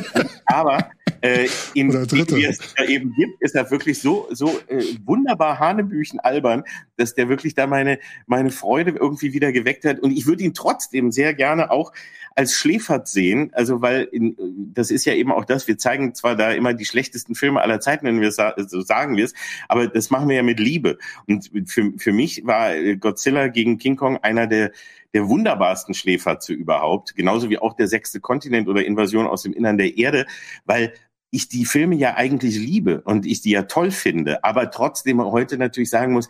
Aber äh, in, wie es da eben gibt, ist er wirklich so so äh, wunderbar Hanebüchen albern, dass der wirklich da meine meine Freude irgendwie wieder geweckt hat. Und ich würde ihn trotzdem sehr gerne auch als Schläfert sehen, also weil in, das ist ja eben auch das, wir zeigen zwar da immer die schlechtesten Filme aller Zeiten, wenn wir so sagen wir es, aber das machen wir ja mit Liebe. Und für, für mich war Godzilla gegen King Kong einer der der wunderbarsten Schläferze überhaupt, genauso wie auch der sechste Kontinent oder Invasion aus dem Innern der Erde, weil ich die Filme ja eigentlich liebe und ich die ja toll finde, aber trotzdem heute natürlich sagen muss,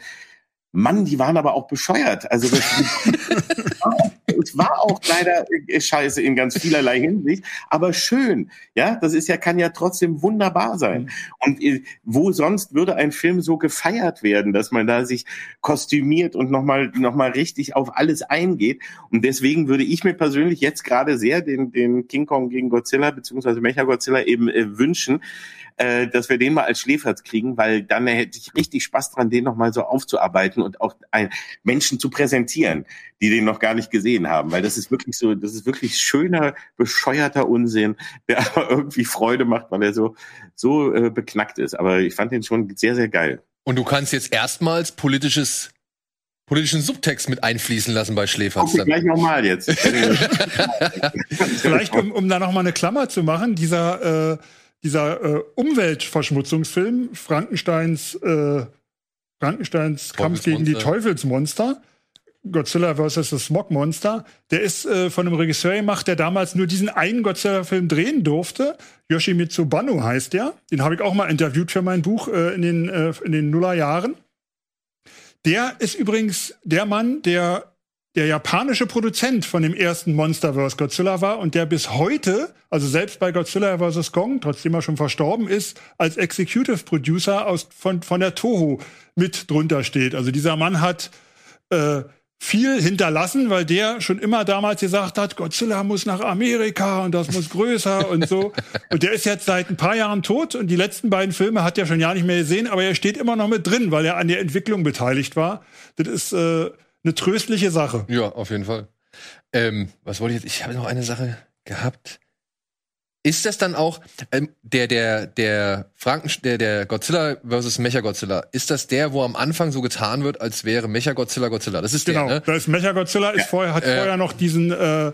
Mann, die waren aber auch bescheuert. Also das, es war auch leider äh, scheiße in ganz vielerlei Hinsicht, aber schön. Ja, das ist ja, kann ja trotzdem wunderbar sein. Mhm. Und äh, wo sonst würde ein Film so gefeiert werden, dass man da sich kostümiert und nochmal, noch mal richtig auf alles eingeht. Und deswegen würde ich mir persönlich jetzt gerade sehr den, den King Kong gegen Godzilla beziehungsweise Mecha Godzilla eben äh, wünschen, äh, dass wir den mal als Schläferz kriegen, weil dann hätte ich richtig Spaß dran, den nochmal so aufzuarbeiten und auch ein, Menschen zu präsentieren, die den noch gar nicht gesehen haben, weil das ist wirklich so, das ist wirklich schöner, bescheuerter Unsinn, der aber irgendwie Freude macht, weil er so, so äh, beknackt ist. Aber ich fand den schon sehr, sehr geil. Und du kannst jetzt erstmals politisches politischen Subtext mit einfließen lassen bei Schläferz. Okay, gleich nochmal jetzt. Vielleicht, um, um da nochmal eine Klammer zu machen, dieser äh, dieser äh, Umweltverschmutzungsfilm, Frankensteins, äh, Frankensteins Kampf gegen die Teufelsmonster, Godzilla vs. the Smog Monster, der ist äh, von einem Regisseur gemacht, der damals nur diesen einen Godzilla-Film drehen durfte. Yoshimitsu Banno heißt der. Den habe ich auch mal interviewt für mein Buch äh, in den, äh, in den Nullerjahren. Der ist übrigens der Mann, der der japanische Produzent von dem ersten Monsterverse Godzilla war und der bis heute, also selbst bei Godzilla vs. Kong, trotzdem er schon verstorben ist, als Executive Producer aus, von, von der Toho mit drunter steht. Also dieser Mann hat äh, viel hinterlassen, weil der schon immer damals gesagt hat, Godzilla muss nach Amerika und das muss größer und so. Und der ist jetzt seit ein paar Jahren tot und die letzten beiden Filme hat er schon ja nicht mehr gesehen, aber er steht immer noch mit drin, weil er an der Entwicklung beteiligt war. Das ist äh, eine tröstliche Sache. Ja, auf jeden Fall. Ähm, was wollte ich jetzt? Ich habe noch eine Sache gehabt. Ist das dann auch ähm, der der der Franken der der Godzilla versus Mecha Godzilla? Ist das der, wo am Anfang so getan wird, als wäre Mecha Godzilla? Das ist Genau, der, ne? da ist Mecha Godzilla ist vorher hat Äh, vorher noch diesen äh,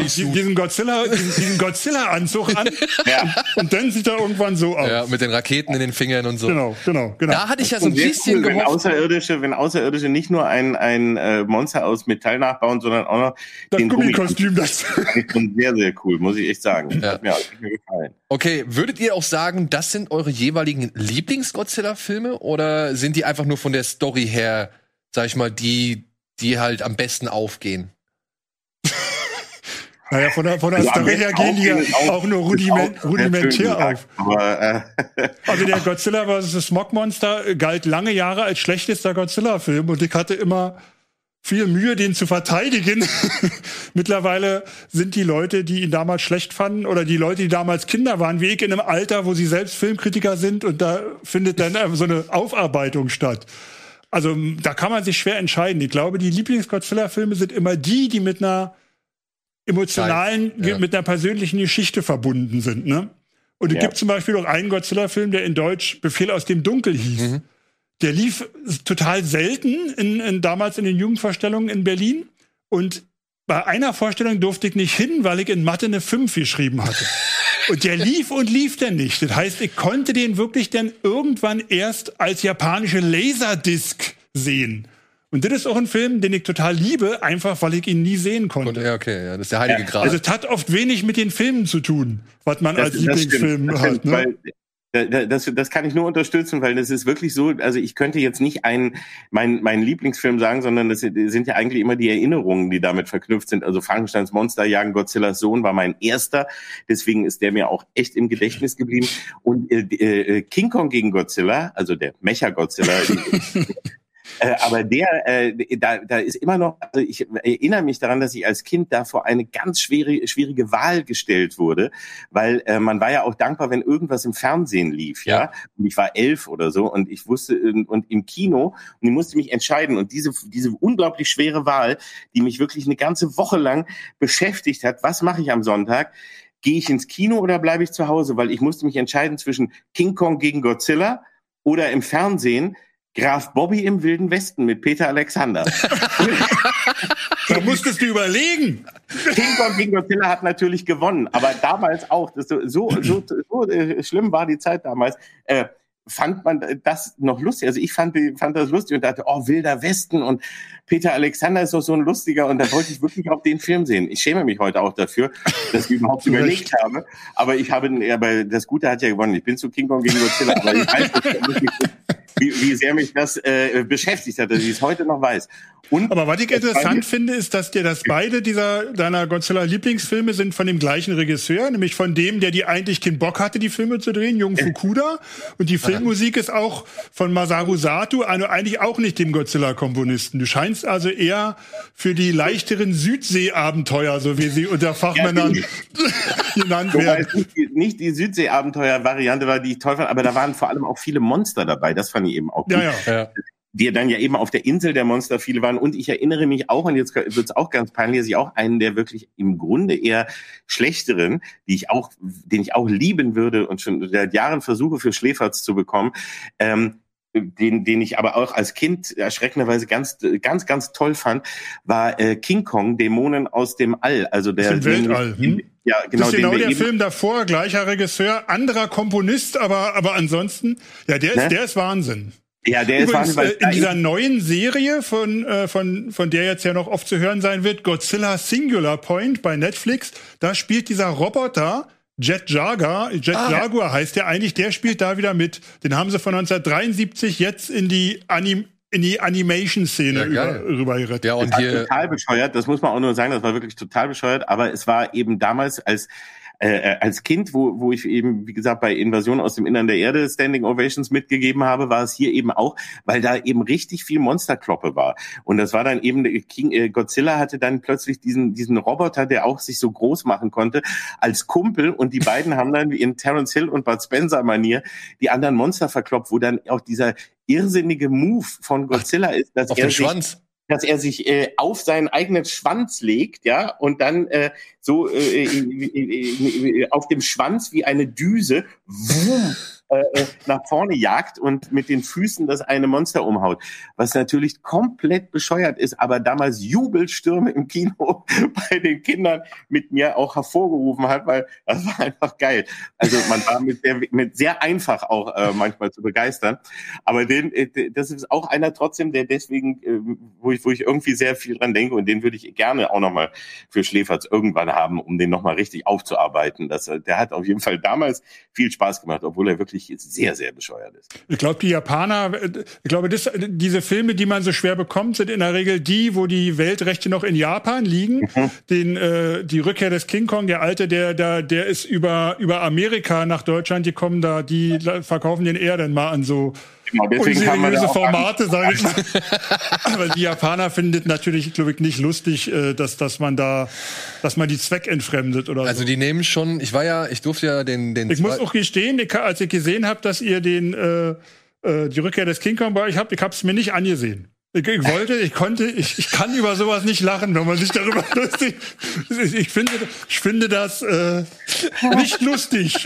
diesen, diesen Godzilla diesen, diesen Godzilla Anzug an Ja. und dann sieht er irgendwann so aus. Ja, mit den Raketen in den Fingern und so. Genau, genau, genau. Da hatte ich ja so ein Und bisschen cool, wenn. Außerirdische, wenn Außerirdische nicht nur ein, ein äh, Monster aus Metall nachbauen, sondern auch noch das den Gummikostüm, das Gummi- Und sehr, sehr cool, muss ich echt sagen. Ja. Hat mir, hat mir gefallen. Okay, würdet ihr auch sagen, das sind eure jeweiligen Lieblings-Godzilla-Filme oder sind die einfach nur von der Story her, sag ich mal, die, die halt am besten aufgehen? Naja, von der, von der Also Story her gehen die ja auch nur rudiment, schön rudimentär auf. Aber äh, Also der Godzilla vs. das Smogmonster galt lange Jahre als schlechtester Godzilla-Film und ich hatte immer viel Mühe, den zu verteidigen. Mittlerweile sind die Leute, die ihn damals schlecht fanden oder die Leute, die damals Kinder waren, wie ich in einem Alter, wo sie selbst Filmkritiker sind und da findet dann so eine Aufarbeitung statt. Also da kann man sich schwer entscheiden. Ich glaube, die Lieblings-Godzilla-Filme sind immer die, die mit einer emotionalen, Ja. mit einer persönlichen Geschichte verbunden sind. Ne? Und es Ja. gibt zum Beispiel auch einen Godzilla-Film, der in Deutsch Befehl aus dem Dunkel hieß. Der lief total selten in, in, damals in den Jugendvorstellungen in Berlin. Und bei einer Vorstellung durfte ich nicht hin, weil ich in Mathe eine 5 geschrieben hatte. Und der lief und lief dann nicht. Das heißt, ich konnte den wirklich dann irgendwann erst als japanische Laserdisc sehen. Und das ist auch ein Film, den ich total liebe, einfach weil ich ihn nie sehen Und, konnte. ja, okay, ja, das ist der heilige Gral. Also es hat oft wenig mit den Filmen zu tun, was man als stimmt, Lieblingsfilm das hat. Ne? weil, das, das kann ich nur unterstützen, weil das ist wirklich so, also ich könnte jetzt nicht einen, mein, meinen Lieblingsfilm sagen, sondern das sind ja eigentlich immer die Erinnerungen, die damit verknüpft sind. Also Frankensteins Monster jagen Godzillas Sohn war mein erster, deswegen ist der mir auch echt im Gedächtnis geblieben. Und äh, äh, King Kong gegen Godzilla, also der Mecha-Godzilla, Äh, aber der, äh, da, da ist immer noch, also ich erinnere mich daran, dass ich als Kind da vor eine ganz schwere, schwierige Wahl gestellt wurde, weil äh, man war ja auch dankbar, wenn irgendwas im Fernsehen lief, ja. Ja. Und ich war elf oder so und ich wusste, äh, und im Kino, und ich musste mich entscheiden und diese, diese unglaublich schwere Wahl, die mich wirklich eine ganze Woche lang beschäftigt hat, was mache ich am Sonntag? Gehe ich ins Kino oder bleibe ich zu Hause? Weil ich musste mich entscheiden zwischen King Kong gegen Godzilla oder im Fernsehen Graf Bobby im Wilden Westen mit Peter Alexander. Da musstest du überlegen. King Kong gegen Godzilla hat natürlich gewonnen, aber damals auch, das so, so, so, so äh, schlimm war die Zeit damals, äh, fand man das noch lustig. Also ich fand, fand das lustig und dachte, oh, Wilder Westen und Peter Alexander ist doch so ein lustiger und da wollte ich wirklich auch den Film sehen. Ich schäme mich heute auch dafür, dass ich überhaupt überlegt habe, aber ich habe, aber das Gute hat ja gewonnen. Ich bin zu King Kong gegen Godzilla, aber ich weiß nicht, wie, wie sehr mich das äh, beschäftigt hat, dass ich es heute noch weiß. Und Aber was ich Das interessant finde, ist, dass dir, dass beide dieser deiner Godzilla-Lieblingsfilme sind von dem gleichen Regisseur, nämlich von dem, der die eigentlich keinen Bock hatte, die Filme zu drehen, Jung Fukuda. Und die Filmmusik ist auch von Masaru Sato, also eigentlich auch nicht dem Godzilla-Komponisten. Du scheinst also eher für die leichteren Südsee-Abenteuer, so wie sie unter Fachmännern genannt Wobei werden. es nicht die, die Südsee-Abenteuer-Variante war, die ich toll fand, aber da waren vor allem auch viele Monster dabei. Das fand ich eben auch. Ja, ja. ja. Die dann ja eben auf der Insel der Monster viele waren. Und ich erinnere mich auch, und jetzt wird es auch ganz peinlich, dass ich auch einen der wirklich im Grunde eher schlechteren, die ich auch, den ich auch lieben würde und schon seit Jahren versuche für Schläferz zu bekommen, ähm, den, den ich aber auch als Kind erschreckenderweise ganz, ganz, ganz toll fand, war äh, King Kong, Dämonen aus dem All. Also der dem Weltall, hm? Ja, Genau, genau. das ist den genau wir der Film davor, gleicher Regisseur, anderer Komponist, aber, aber ansonsten, ja, der ist, Ne? der ist Wahnsinn. Ja, der ist Übrigens, Wahnsinn, weil äh, in dieser neuen Serie, von, äh, von, von der jetzt ja noch oft zu hören sein wird, Godzilla Singular Point bei Netflix, da spielt dieser Roboter Jet Jaguar, Jet Ah. Jaguar heißt der eigentlich, der spielt da wieder mit. Den haben sie von 1973 jetzt in die, Anim in die Animation-Szene Ja, über, geil. rüber gerettet. ja, und war hier, total bescheuert, das muss man auch nur sagen, das war wirklich total bescheuert, aber es war eben damals als äh, als Kind, wo, wo ich eben, wie gesagt, bei Invasion aus dem Innern der Erde Standing Ovations mitgegeben habe, war es hier eben auch, weil da eben richtig viel Monsterkloppe war. Und das war dann eben, King, äh, Godzilla hatte dann plötzlich diesen, diesen Roboter, der auch sich so groß machen konnte, als Kumpel und die beiden haben dann wie in Terence Hill und Bud Spencer Manier die anderen Monster verkloppt, wo dann auch dieser irrsinnige Move von Godzilla ist, dass Auf er den Schwanz. Dass er sich äh, auf seinen eigenen Schwanz legt, ja, und dann äh, so äh, äh, äh, auf dem Schwanz wie eine Düse wumm, äh, äh, nach vorne jagt und mit den Füßen das eine Monster umhaut. Was natürlich komplett bescheuert ist, aber damals Jubelstürme im Kino bei den Kindern mit mir auch hervorgerufen hat, weil das war einfach geil. Also man war mit sehr, mit sehr einfach auch äh, manchmal zu begeistern. Aber den, äh, das ist auch einer trotzdem, der deswegen, äh, wo ich, wo ich irgendwie sehr viel dran denke und den würde ich gerne auch nochmal für Schläferz irgendwann haben, um den nochmal richtig aufzuarbeiten. Das, der hat auf jeden Fall damals viel Spaß gemacht, obwohl er wirklich sehr, sehr bescheuert ist. Ich glaube, die Japaner, ich glaube, das, diese Filme, die man so schwer bekommt, sind in der Regel die, wo die Weltrechte noch in Japan liegen. Mhm. Den, äh, die Rückkehr des King Kong, der alte, der, der, der ist über, über Amerika nach Deutschland gekommen, da, die verkaufen den eher dann mal an so Genau, deswegen kann man da unseriöse auch Formate, sage ich mal. Aber die Japaner findet natürlich, glaube ich, nicht lustig, äh, dass, dass man da, dass man die zweckentfremdet oder Also so. die nehmen schon, ich war ja, ich durfte ja den, den Ich muss auch gestehen, als ich gesehen habe, dass ihr den äh, äh, die Rückkehr des King Kong bei euch habt, ich habe es mir nicht angesehen. Ich, ich wollte, ich konnte, ich, ich kann über sowas nicht lachen, wenn man sich darüber lustig. Ich, finde, ich finde das äh, nicht lustig.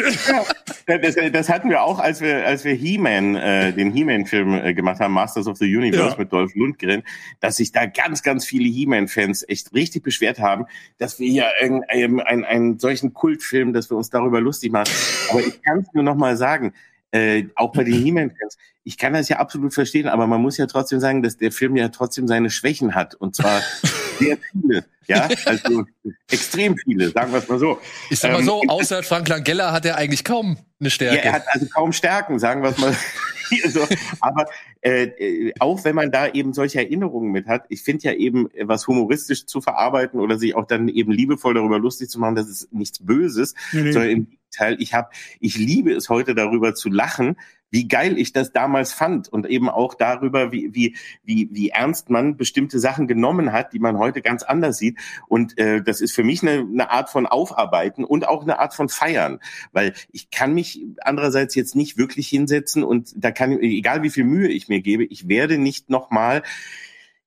Ja, Das, das hatten wir auch, als wir, als wir He-Man, äh, den He-Man-Film äh, gemacht haben, Masters of the Universe Ja. mit Dolph Lundgren, dass sich da ganz, ganz viele He-Man-Fans echt richtig beschwert haben, dass wir hier einen, einen, einen, einen solchen Kultfilm, dass wir uns darüber lustig machen. Aber ich kann es nur noch mal sagen, äh, auch bei den He-Man-Fans, ich kann das ja absolut verstehen, aber man muss ja trotzdem sagen, dass der Film ja trotzdem seine Schwächen hat. Und zwar sehr viele. Ja, also extrem viele, sagen wir es mal so. ich sag mal ähm, so, außer Frank Langella hat er eigentlich kaum eine Ja, Stärke. er hat also kaum Stärken, sagen wir es mal. hier so. Aber äh, äh, auch wenn man da eben solche Erinnerungen mit hat, ich finde ja eben, äh, was humoristisch zu verarbeiten oder sich auch dann eben liebevoll darüber lustig zu machen, das ist nichts Böses, Nee, nee. sondern im Gegenteil, ich habe, ich liebe es heute darüber zu lachen, wie geil ich das damals fand und eben auch darüber, wie, wie, wie, wie ernst man bestimmte Sachen genommen hat, die man heute ganz anders sieht. Und äh, das ist für mich eine, eine Art von Aufarbeiten und auch eine Art von Feiern, weil ich kann mich andererseits jetzt nicht wirklich hinsetzen und da kann, egal wie viel Mühe ich mir gebe, ich werde nicht nochmal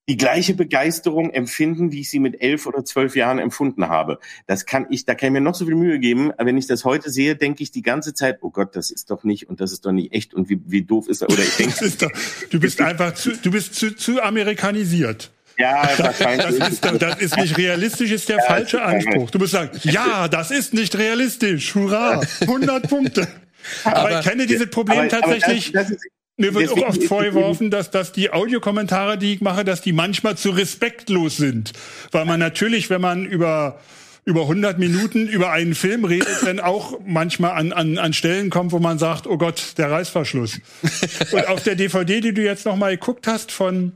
die gleiche Begeisterung empfinden, wie ich sie mit elf oder zwölf Jahren empfunden habe. Das kann ich, da kann ich mir noch so viel Mühe geben. Aber wenn ich das heute sehe, denke ich die ganze Zeit, oh Gott, das ist doch nicht und das ist doch nicht echt und wie, wie doof ist das? Oder ich denke, Das ist doch, du bist einfach zu, du bist zu, zu amerikanisiert. ja, Das wahrscheinlich. ist, doch- das ist nicht realistisch, ist der falsche Anspruch. Du musst sagen, ja, das ist nicht realistisch. Hurra, 100 Punkte. Aber, ich kenne dieses Problem Aber- aber tatsächlich. das, das ist, Mir wird deswegen auch oft vorgeworfen, dass, dass die Audiokommentare, die ich mache, dass die manchmal zu respektlos sind. Weil man natürlich, wenn man über, über 100 Minuten über einen Film redet, dann auch manchmal an, an, an Stellen kommt, wo man sagt, oh Gott, der Reißverschluss. Und auf der DVD, die du jetzt noch mal geguckt hast von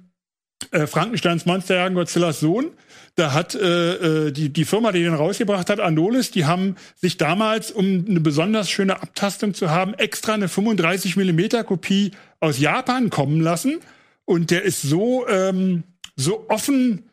äh, Frankensteins Monsterjagen Godzillas Sohn, da hat äh, äh, die, die Firma, die den rausgebracht hat, Anolis, die haben sich damals, um eine besonders schöne Abtastung zu haben, extra eine 35 Millimeter Kopie aus Japan kommen lassen. Und der ist so, ähm, so offen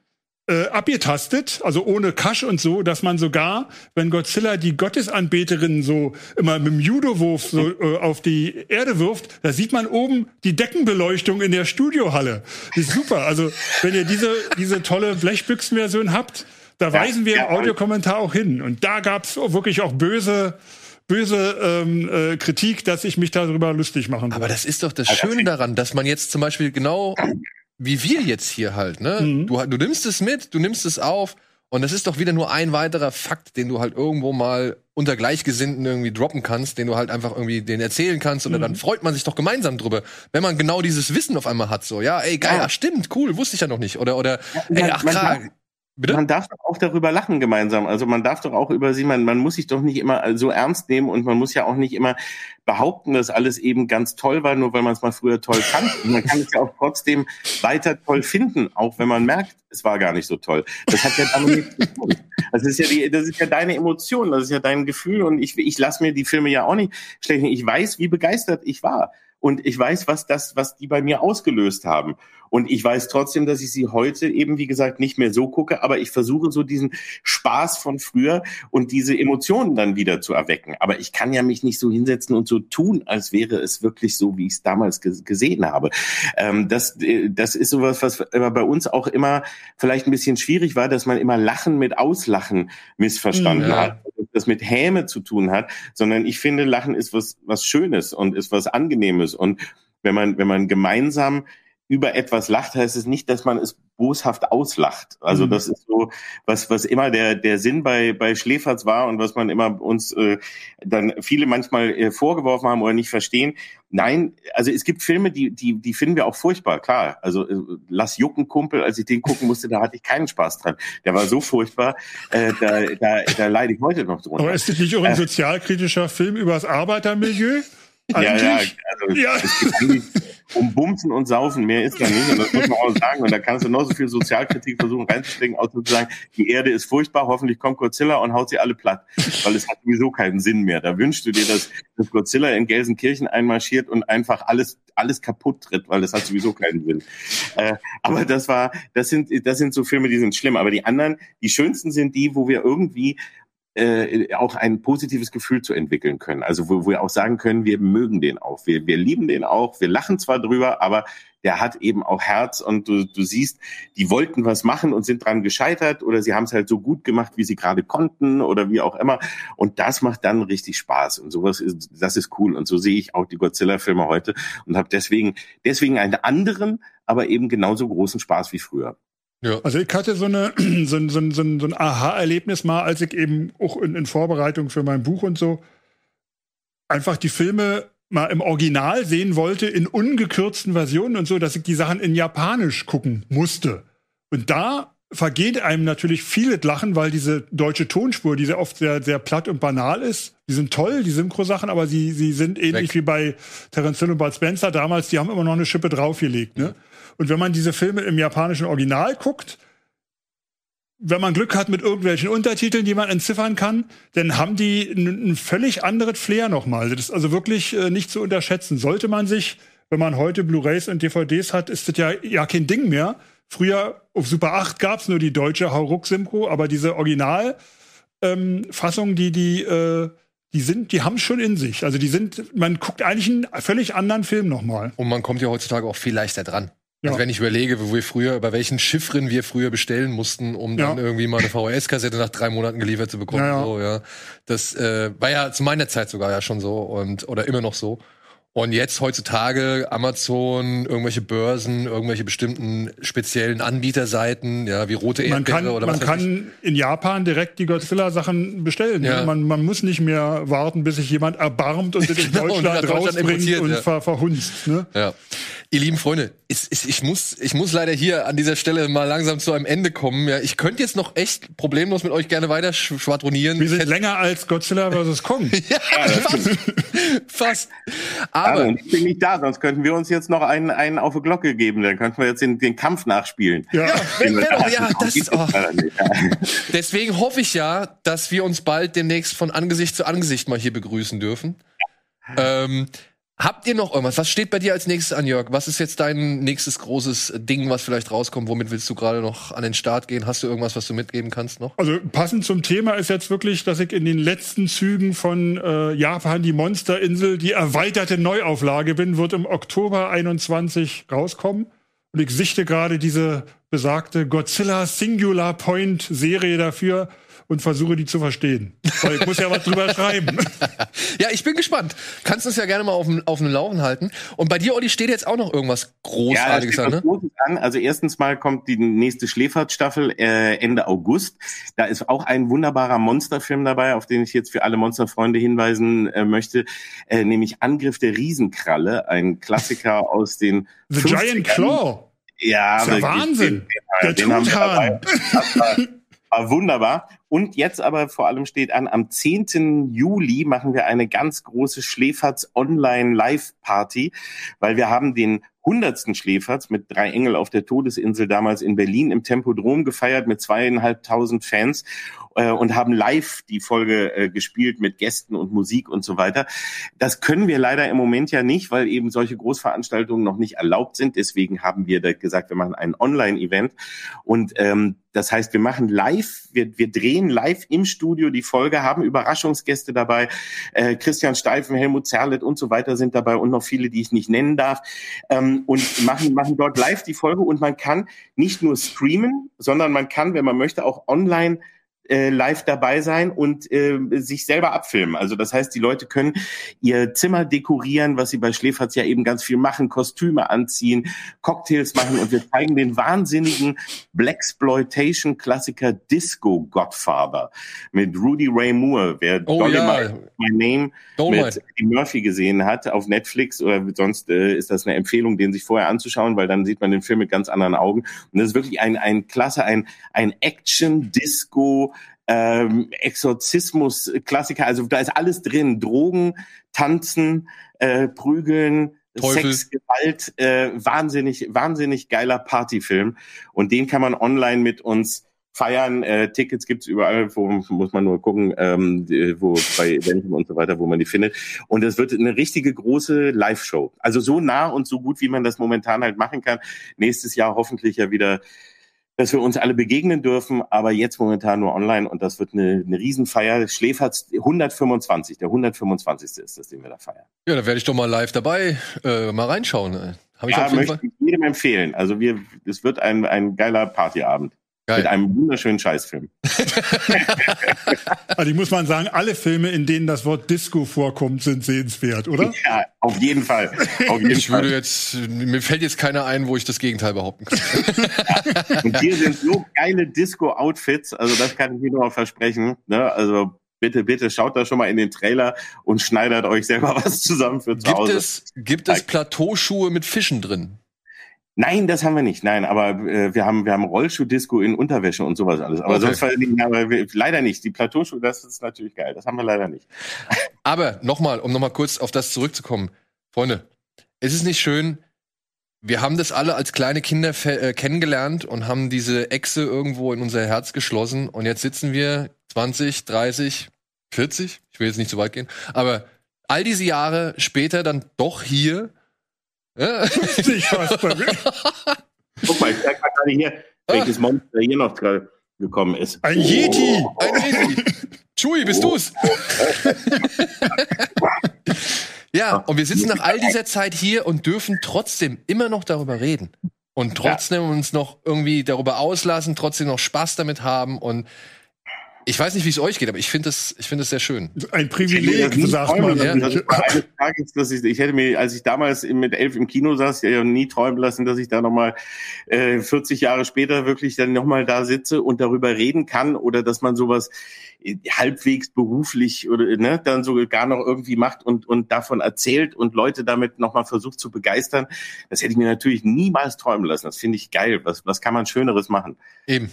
äh, abgetastet, also ohne Kasch und so, dass man sogar, wenn Godzilla die Gottesanbeterin so immer mit dem Judowurf so äh, auf die Erde wirft, da sieht man oben die Deckenbeleuchtung in der Studiohalle. Das ist super. Also wenn ihr diese, diese tolle Blechbüchsenversion habt, da weisen wir ja, im Audiokommentar auch hin. Und da gab's wirklich auch böse böse ähm, äh, Kritik, dass ich mich darüber lustig machen Aber würde. das ist doch das Schöne daran, dass man jetzt zum Beispiel genau wie wir jetzt hier halt, ne? Mhm. Du, du nimmst es mit, du nimmst es auf und das ist doch wieder nur ein weiterer Fakt, den du halt irgendwo mal unter Gleichgesinnten irgendwie droppen kannst, den du halt einfach irgendwie den erzählen kannst oder Mhm. dann freut man sich doch gemeinsam drüber, wenn man genau dieses Wissen auf einmal hat, so, ja, ey, geil, Ja. ach, stimmt, cool, wusste ich ja noch nicht oder, oder, ey, man- ach, darf- Bitte? Man darf doch auch darüber lachen gemeinsam. Also man darf doch auch über sie, man, man muss sich doch nicht immer so ernst nehmen und man muss ja auch nicht immer behaupten, dass alles eben ganz toll war, nur weil man es mal früher toll fand. Und man kann es ja auch trotzdem weiter toll finden, auch wenn man merkt, es war gar nicht so toll. Das hat ja damit nichts zu tun. Das ist ja die, das ist ja deine Emotion, das ist ja dein Gefühl und ich, ich lasse mir die Filme ja auch nicht schlecht. Ich weiß, wie begeistert ich war und ich weiß, was das, was die bei mir ausgelöst haben. Und ich weiß trotzdem, dass ich sie heute eben, wie gesagt, nicht mehr so gucke, aber ich versuche so diesen Spaß von früher und diese Emotionen dann wieder zu erwecken. Aber ich kann ja mich nicht so hinsetzen und so tun, als wäre es wirklich so, wie ich es damals gesehen habe. Ähm, das, äh, das ist sowas, was bei uns auch immer vielleicht ein bisschen schwierig war, dass man immer Lachen mit Auslachen missverstanden ja. hat das mit Häme zu tun hat, sondern ich finde, Lachen ist was, was Schönes und ist was Angenehmes. Und wenn man, wenn man gemeinsam über etwas lacht, heißt es nicht, dass man es boshaft auslacht. Also mhm. das ist so, was, was immer der, der Sinn bei, bei Schläferz war und was man immer uns äh, dann viele manchmal äh, vorgeworfen haben oder nicht verstehen. Nein, also es gibt Filme, die, die, die finden wir auch furchtbar, klar. Also äh, Lass Jucken Kumpel, als ich den gucken musste, da hatte ich keinen Spaß dran. Der war so furchtbar, äh, da, da, da leide ich heute noch drunter. Aber ist das nicht auch ein äh, sozialkritischer Film über das Arbeitermilieu? Eigentlich? Ja, ja, also ja. es geht um Bumsen und Saufen, mehr ist da nicht. Und das muss man auch sagen. Und da kannst du noch so viel Sozialkritik versuchen reinzustecken, auch zu sagen, die Erde ist furchtbar, hoffentlich kommt Godzilla und haut sie alle platt. Weil es hat sowieso keinen Sinn mehr. Da wünschst du dir, dass, dass Godzilla in Gelsenkirchen einmarschiert und einfach alles, alles kaputt tritt, weil es hat sowieso keinen Sinn. Äh, aber das war, das sind, das sind so Filme, die sind schlimm. Aber die anderen, die schönsten sind die, wo wir irgendwie äh, auch ein positives Gefühl zu entwickeln können. Also wo, wo wir auch sagen können, wir mögen den auch, wir, wir lieben den auch, wir lachen zwar drüber, aber der hat eben auch Herz und du, du siehst, die wollten was machen und sind dran gescheitert oder sie haben es halt so gut gemacht, wie sie gerade konnten oder wie auch immer. Und das macht dann richtig Spaß und sowas ist, das ist cool. Und so sehe ich auch die Godzilla-Filme heute und habe deswegen, deswegen einen anderen, aber eben genauso großen Spaß wie früher. Ja. Also ich hatte so, eine, so, ein, so, ein, so ein Aha-Erlebnis mal, als ich eben auch in, in Vorbereitung für mein Buch und so einfach die Filme mal im Original sehen wollte, in ungekürzten Versionen und so, dass ich die Sachen in Japanisch gucken musste. Und da vergeht einem natürlich vieles Lachen, weil diese deutsche Tonspur, die sehr oft sehr, sehr platt und banal ist, die sind toll, die Synchro-Sachen, aber sie, sie sind ähnlich Weg. wie bei Terence Hill und Bud Spencer damals, die haben immer noch eine Schippe draufgelegt. Ne? Und wenn man diese Filme im japanischen Original guckt, wenn man Glück hat mit irgendwelchen Untertiteln, die man entziffern kann, dann haben die ein, völlig anderes Flair nochmal. Das ist also wirklich äh, nicht zu unterschätzen. Sollte man sich, wenn man heute Blu-rays und DVDs hat, ist das ja, ja kein Ding mehr. Früher auf Super 8 gab's nur die deutsche Hauruck-Synchro, aber diese Originalfassung, ähm, die, die, äh, die sind, die haben schon in sich. Also die sind, man guckt eigentlich einen völlig anderen Film nochmal. Und man kommt ja heutzutage auch viel leichter dran. Ja. Also wenn ich überlege, wo wir früher, bei welchen Chiffren wir früher bestellen mussten, um ja. dann irgendwie mal eine VHS-Kassette nach drei Monaten geliefert zu bekommen. Ja, so, ja. Das äh, war ja zu meiner Zeit sogar ja schon so und oder immer noch so. Und jetzt heutzutage Amazon, irgendwelche Börsen, irgendwelche bestimmten speziellen Anbieterseiten, ja, wie rote Erdbeere man kann, oder was Man kann in Japan direkt die Godzilla-Sachen bestellen. Ja. Man, man muss nicht mehr warten, bis sich jemand erbarmt und in genau, Deutschland rausbringt und ja. ver verhunzt. Ne? Ja. Ihr lieben Freunde, ich, ich, ich, muss, ich muss leider hier an dieser Stelle mal langsam zu einem Ende kommen. Ja, ich könnte jetzt noch echt problemlos mit euch gerne weiter schwadronieren. Wir sind länger als Godzilla vs. Kong. ja, fast. fast. Aber ja, ich bin nicht da, sonst könnten wir uns jetzt noch einen, einen auf die Glocke geben. Dann könnten wir jetzt den, den Kampf nachspielen. Ja, ja, genau, ja das, oh. Deswegen hoffe ich ja, dass wir uns bald demnächst von Angesicht zu Angesicht mal hier begrüßen dürfen. Ähm, Habt ihr noch irgendwas? Was steht bei dir als nächstes an, Jörg? Was ist jetzt dein nächstes großes Ding, was vielleicht rauskommt? Womit willst du gerade noch an den Start gehen? Hast du irgendwas, was du mitgeben kannst noch? Also passend zum Thema ist jetzt wirklich, dass ich in den letzten Zügen von äh, Japan die Monsterinsel, die erweiterte Neuauflage bin, wird im Oktober 21 rauskommen. Und ich sichte gerade diese besagte Godzilla Singular Point Serie dafür und versuche die zu verstehen. Weil ich muss ja was drüber schreiben. Ja, ich bin gespannt. Kannst uns ja gerne mal auf, auf dem Laufen halten. Und bei dir, Olli, steht jetzt auch noch irgendwas Großartiges ja, an, ne? Großes an. Also erstens mal kommt die nächste Schläfertstaffel äh, Ende August. Da ist auch ein wunderbarer Monsterfilm dabei, auf den ich jetzt für alle Monsterfreunde hinweisen äh, möchte, äh, nämlich Angriff der Riesenkralle, ein Klassiker aus den The 50ern. Giant Claw. Ja, das ist ja Wahnsinn. Den, den, der Truthahn. War wunderbar. Und jetzt aber vor allem steht an, am 10. Juli machen wir eine ganz große Schläferz Online Live Party, weil wir haben den hundertsten Schläferz mit drei Engel auf der Todesinsel damals in Berlin im Tempodrom gefeiert mit zweieinhalbtausend Fans äh, und haben live die Folge äh, gespielt mit Gästen und Musik und so weiter. Das können wir leider im Moment ja nicht, weil eben solche Großveranstaltungen noch nicht erlaubt sind. Deswegen haben wir gesagt, wir machen ein Online-Event und ähm, das heißt, wir machen live, wir, wir drehen live im Studio die Folge, haben Überraschungsgäste dabei. Äh, Christian Steifen, Helmut Zerlett und so weiter sind dabei und noch viele, die ich nicht nennen darf. Ähm, und machen, machen dort live die Folge und man kann nicht nur streamen, sondern man kann, wenn man möchte, auch online äh, live dabei sein und äh, sich selber abfilmen. Also das heißt, die Leute können ihr Zimmer dekorieren, was sie bei Schläferz ja eben ganz viel machen, Kostüme anziehen, Cocktails machen und wir zeigen den wahnsinnigen Blaxploitation Klassiker Disco Godfather mit Rudy Ray Moore, wer Oh Dolomite, ja. My Name Dolomite. mit Eddie Murphy gesehen hat auf Netflix oder sonst äh, ist das eine Empfehlung, den sich vorher anzuschauen, weil dann sieht man den Film mit ganz anderen Augen. Und das ist wirklich ein, ein klasse, ein, ein Action-Disco, ähm, Exorzismus-Klassiker. Also da ist alles drin. Drogen, Tanzen, äh, Prügeln, Teufel. Sex, Gewalt, äh, wahnsinnig, wahnsinnig geiler Partyfilm. Und den kann man online mit uns feiern. Äh, Tickets gibt's überall, wo muss man nur gucken, ähm, wo bei Eventim und so weiter, wo man die findet. Und es wird eine richtige große Live-Show. Also so nah und so gut, wie man das momentan halt machen kann. Nächstes Jahr hoffentlich ja wieder, dass wir uns alle begegnen dürfen, aber jetzt momentan nur online und das wird eine, eine Riesenfeier. Schläferz 125, der 125. ist das, den wir da feiern. Ja, da werde ich doch mal live dabei äh, mal reinschauen. Habe ich Ja, auf jeden möchte Fall. ich jedem empfehlen. Also wir, es wird ein, ein geiler Partyabend. Mit Geil. einem wunderschönen Scheißfilm. Also ich muss mal sagen, alle Filme, in denen das Wort Disco vorkommt, sind sehenswert, oder? Ja, auf jeden Fall. Auf jeden Ich würde Fall. jetzt, mir fällt jetzt keiner ein, wo ich das Gegenteil behaupten kann. Und hier sind so geile Disco-Outfits, also das kann ich mir nur mal versprechen. Ne? Also bitte, bitte schaut da schon mal in den Trailer und schneidert euch selber was zusammen für zu Gibt Hause. es, gibt es Plateauschuhe mit Fischen drin? Nein, das haben wir nicht. Nein, aber äh, wir haben wir haben Rollschuh-Disco in Unterwäsche und sowas alles. Aber Okay. sonst war, aber wir, leider nicht. Die Plateauschuhe, das ist natürlich geil. Das haben wir leider nicht. Aber nochmal, um nochmal kurz auf das zurückzukommen. Freunde, ist es nicht schön, wir haben das alle als kleine Kinder äh, kennengelernt und haben diese Echse irgendwo in unser Herz geschlossen und jetzt sitzen wir 20, 30, 40, ich will jetzt nicht zu weit gehen, aber all diese Jahre später dann doch hier. Ja, Ich weiß, bei mir. Guck mal, ich mal gerade hier, welches Monster hier noch gerade gekommen ist. Ein Yeti. Ein Yeti. Chui, bist du's? ja, und wir sitzen nach all dieser Zeit hier und dürfen trotzdem immer noch darüber reden. Und trotzdem uns noch irgendwie darüber auslassen, trotzdem noch Spaß damit haben. Und ich weiß nicht, wie es euch geht, aber ich finde es ich finde es sehr schön. Ein Ich Privileg, sagt man. dass ich eines Tages, dass ich, ich hätte mir, als ich damals mit elf im Kino saß, ja nie träumen lassen, dass ich da nochmal äh, 40 Jahre später wirklich dann nochmal da sitze und darüber reden kann oder dass man sowas äh, halbwegs beruflich oder ne, dann so gar noch irgendwie macht und, und davon erzählt und Leute damit nochmal versucht zu begeistern. Das hätte ich mir natürlich niemals träumen lassen. Das finde ich geil. Was, was kann man Schöneres machen? Eben.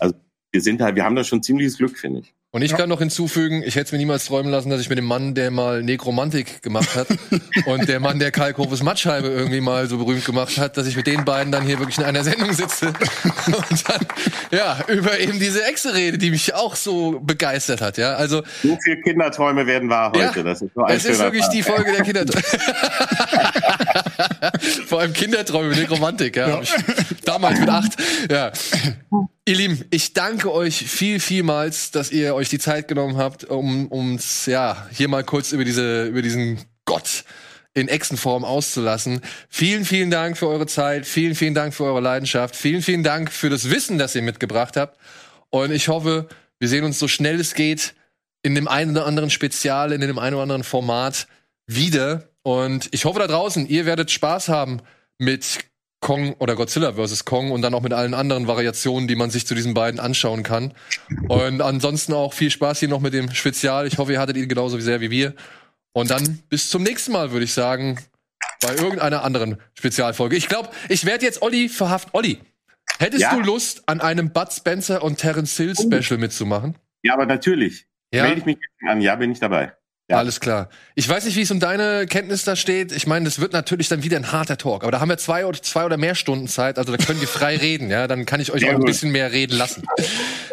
Wir sind halt, wir haben da schon ziemliches Glück, finde ich. Und ich kann noch hinzufügen, ich hätte es mir niemals träumen lassen, dass ich mit dem Mann, der mal Nekromantik gemacht hat und der Mann, der Kalkhofes Mattscheibe irgendwie mal so berühmt gemacht hat, dass ich mit den beiden dann hier wirklich in einer Sendung sitze und dann, ja, über eben diese Echse rede, die mich auch so begeistert hat, ja. Also, So viele Kinderträume werden wahr Ja, heute. das ist so ein es ist wirklich Tag. die Folge der Kinderträume. Vor allem Kinderträume mit Nekromantik, ja. Ich, damals mit acht. Ja. Ihr Lieben, ich danke euch viel, vielmals, dass ihr euch die Zeit genommen habt, um uns ja hier mal kurz über diese, über diesen Gott in Echsenform auszulassen. Vielen, vielen Dank für eure Zeit. Vielen, vielen Dank für eure Leidenschaft. Vielen, vielen Dank für das Wissen, das ihr mitgebracht habt. Und ich hoffe, wir sehen uns so schnell es geht in dem einen oder anderen Spezial, in dem einen oder anderen Format wieder. Und ich hoffe da draußen, ihr werdet Spaß haben mit Kong oder Godzilla vs. Kong und dann auch mit allen anderen Variationen, die man sich zu diesen beiden anschauen kann. Und ansonsten auch viel Spaß hier noch mit dem Spezial. Ich hoffe, ihr hattet ihn genauso sehr wie wir. Und dann bis zum nächsten Mal, würde ich sagen, bei irgendeiner anderen Spezialfolge. Ich glaube, ich werde jetzt Olli verhaften. Olli, hättest Ja? du Lust, an einem Bud Spencer und Terence Hill Special mitzumachen? Ja, aber natürlich. Ja? Melde ich mich an. Ja, bin ich dabei. Ja. Alles klar. Ich weiß nicht, wie es um deine Kenntnis da steht. Ich meine, das wird natürlich dann wieder ein harter Talk. Aber da haben wir zwei oder, zwei oder mehr Stunden Zeit. Also da können wir frei reden. Ja, dann kann ich euch Sehr auch ein gut. bisschen mehr reden lassen.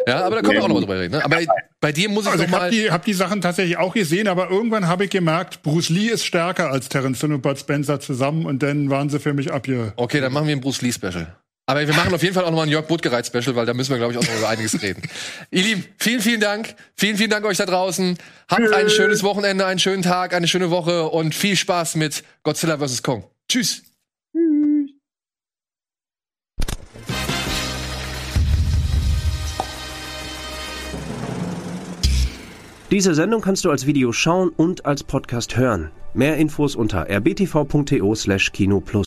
Ja, aber da können wir auch noch mal drüber reden. Ne? Aber bei dir muss ich also ich mal... Ich habe die, hab die Sachen tatsächlich auch gesehen, aber irgendwann habe ich gemerkt, Bruce Lee ist stärker als Terence Finn und Bud Spencer zusammen und dann waren sie für mich ab hier. Okay, dann machen wir ein Bruce Lee Special. Aber wir machen auf jeden Fall auch nochmal ein Jörg Buttgereit Special, weil da müssen wir, glaube ich, auch noch über einiges reden. Ihr Lieben, vielen, vielen Dank. Vielen, vielen Dank euch da draußen. Habt Tschüss. ein schönes Wochenende, einen schönen Tag, eine schöne Woche und viel Spaß mit Godzilla vs. Kong. Tschüss. Diese Sendung kannst du als Video schauen und als Podcast hören. Mehr Infos unter rbtv.to/kinoplus.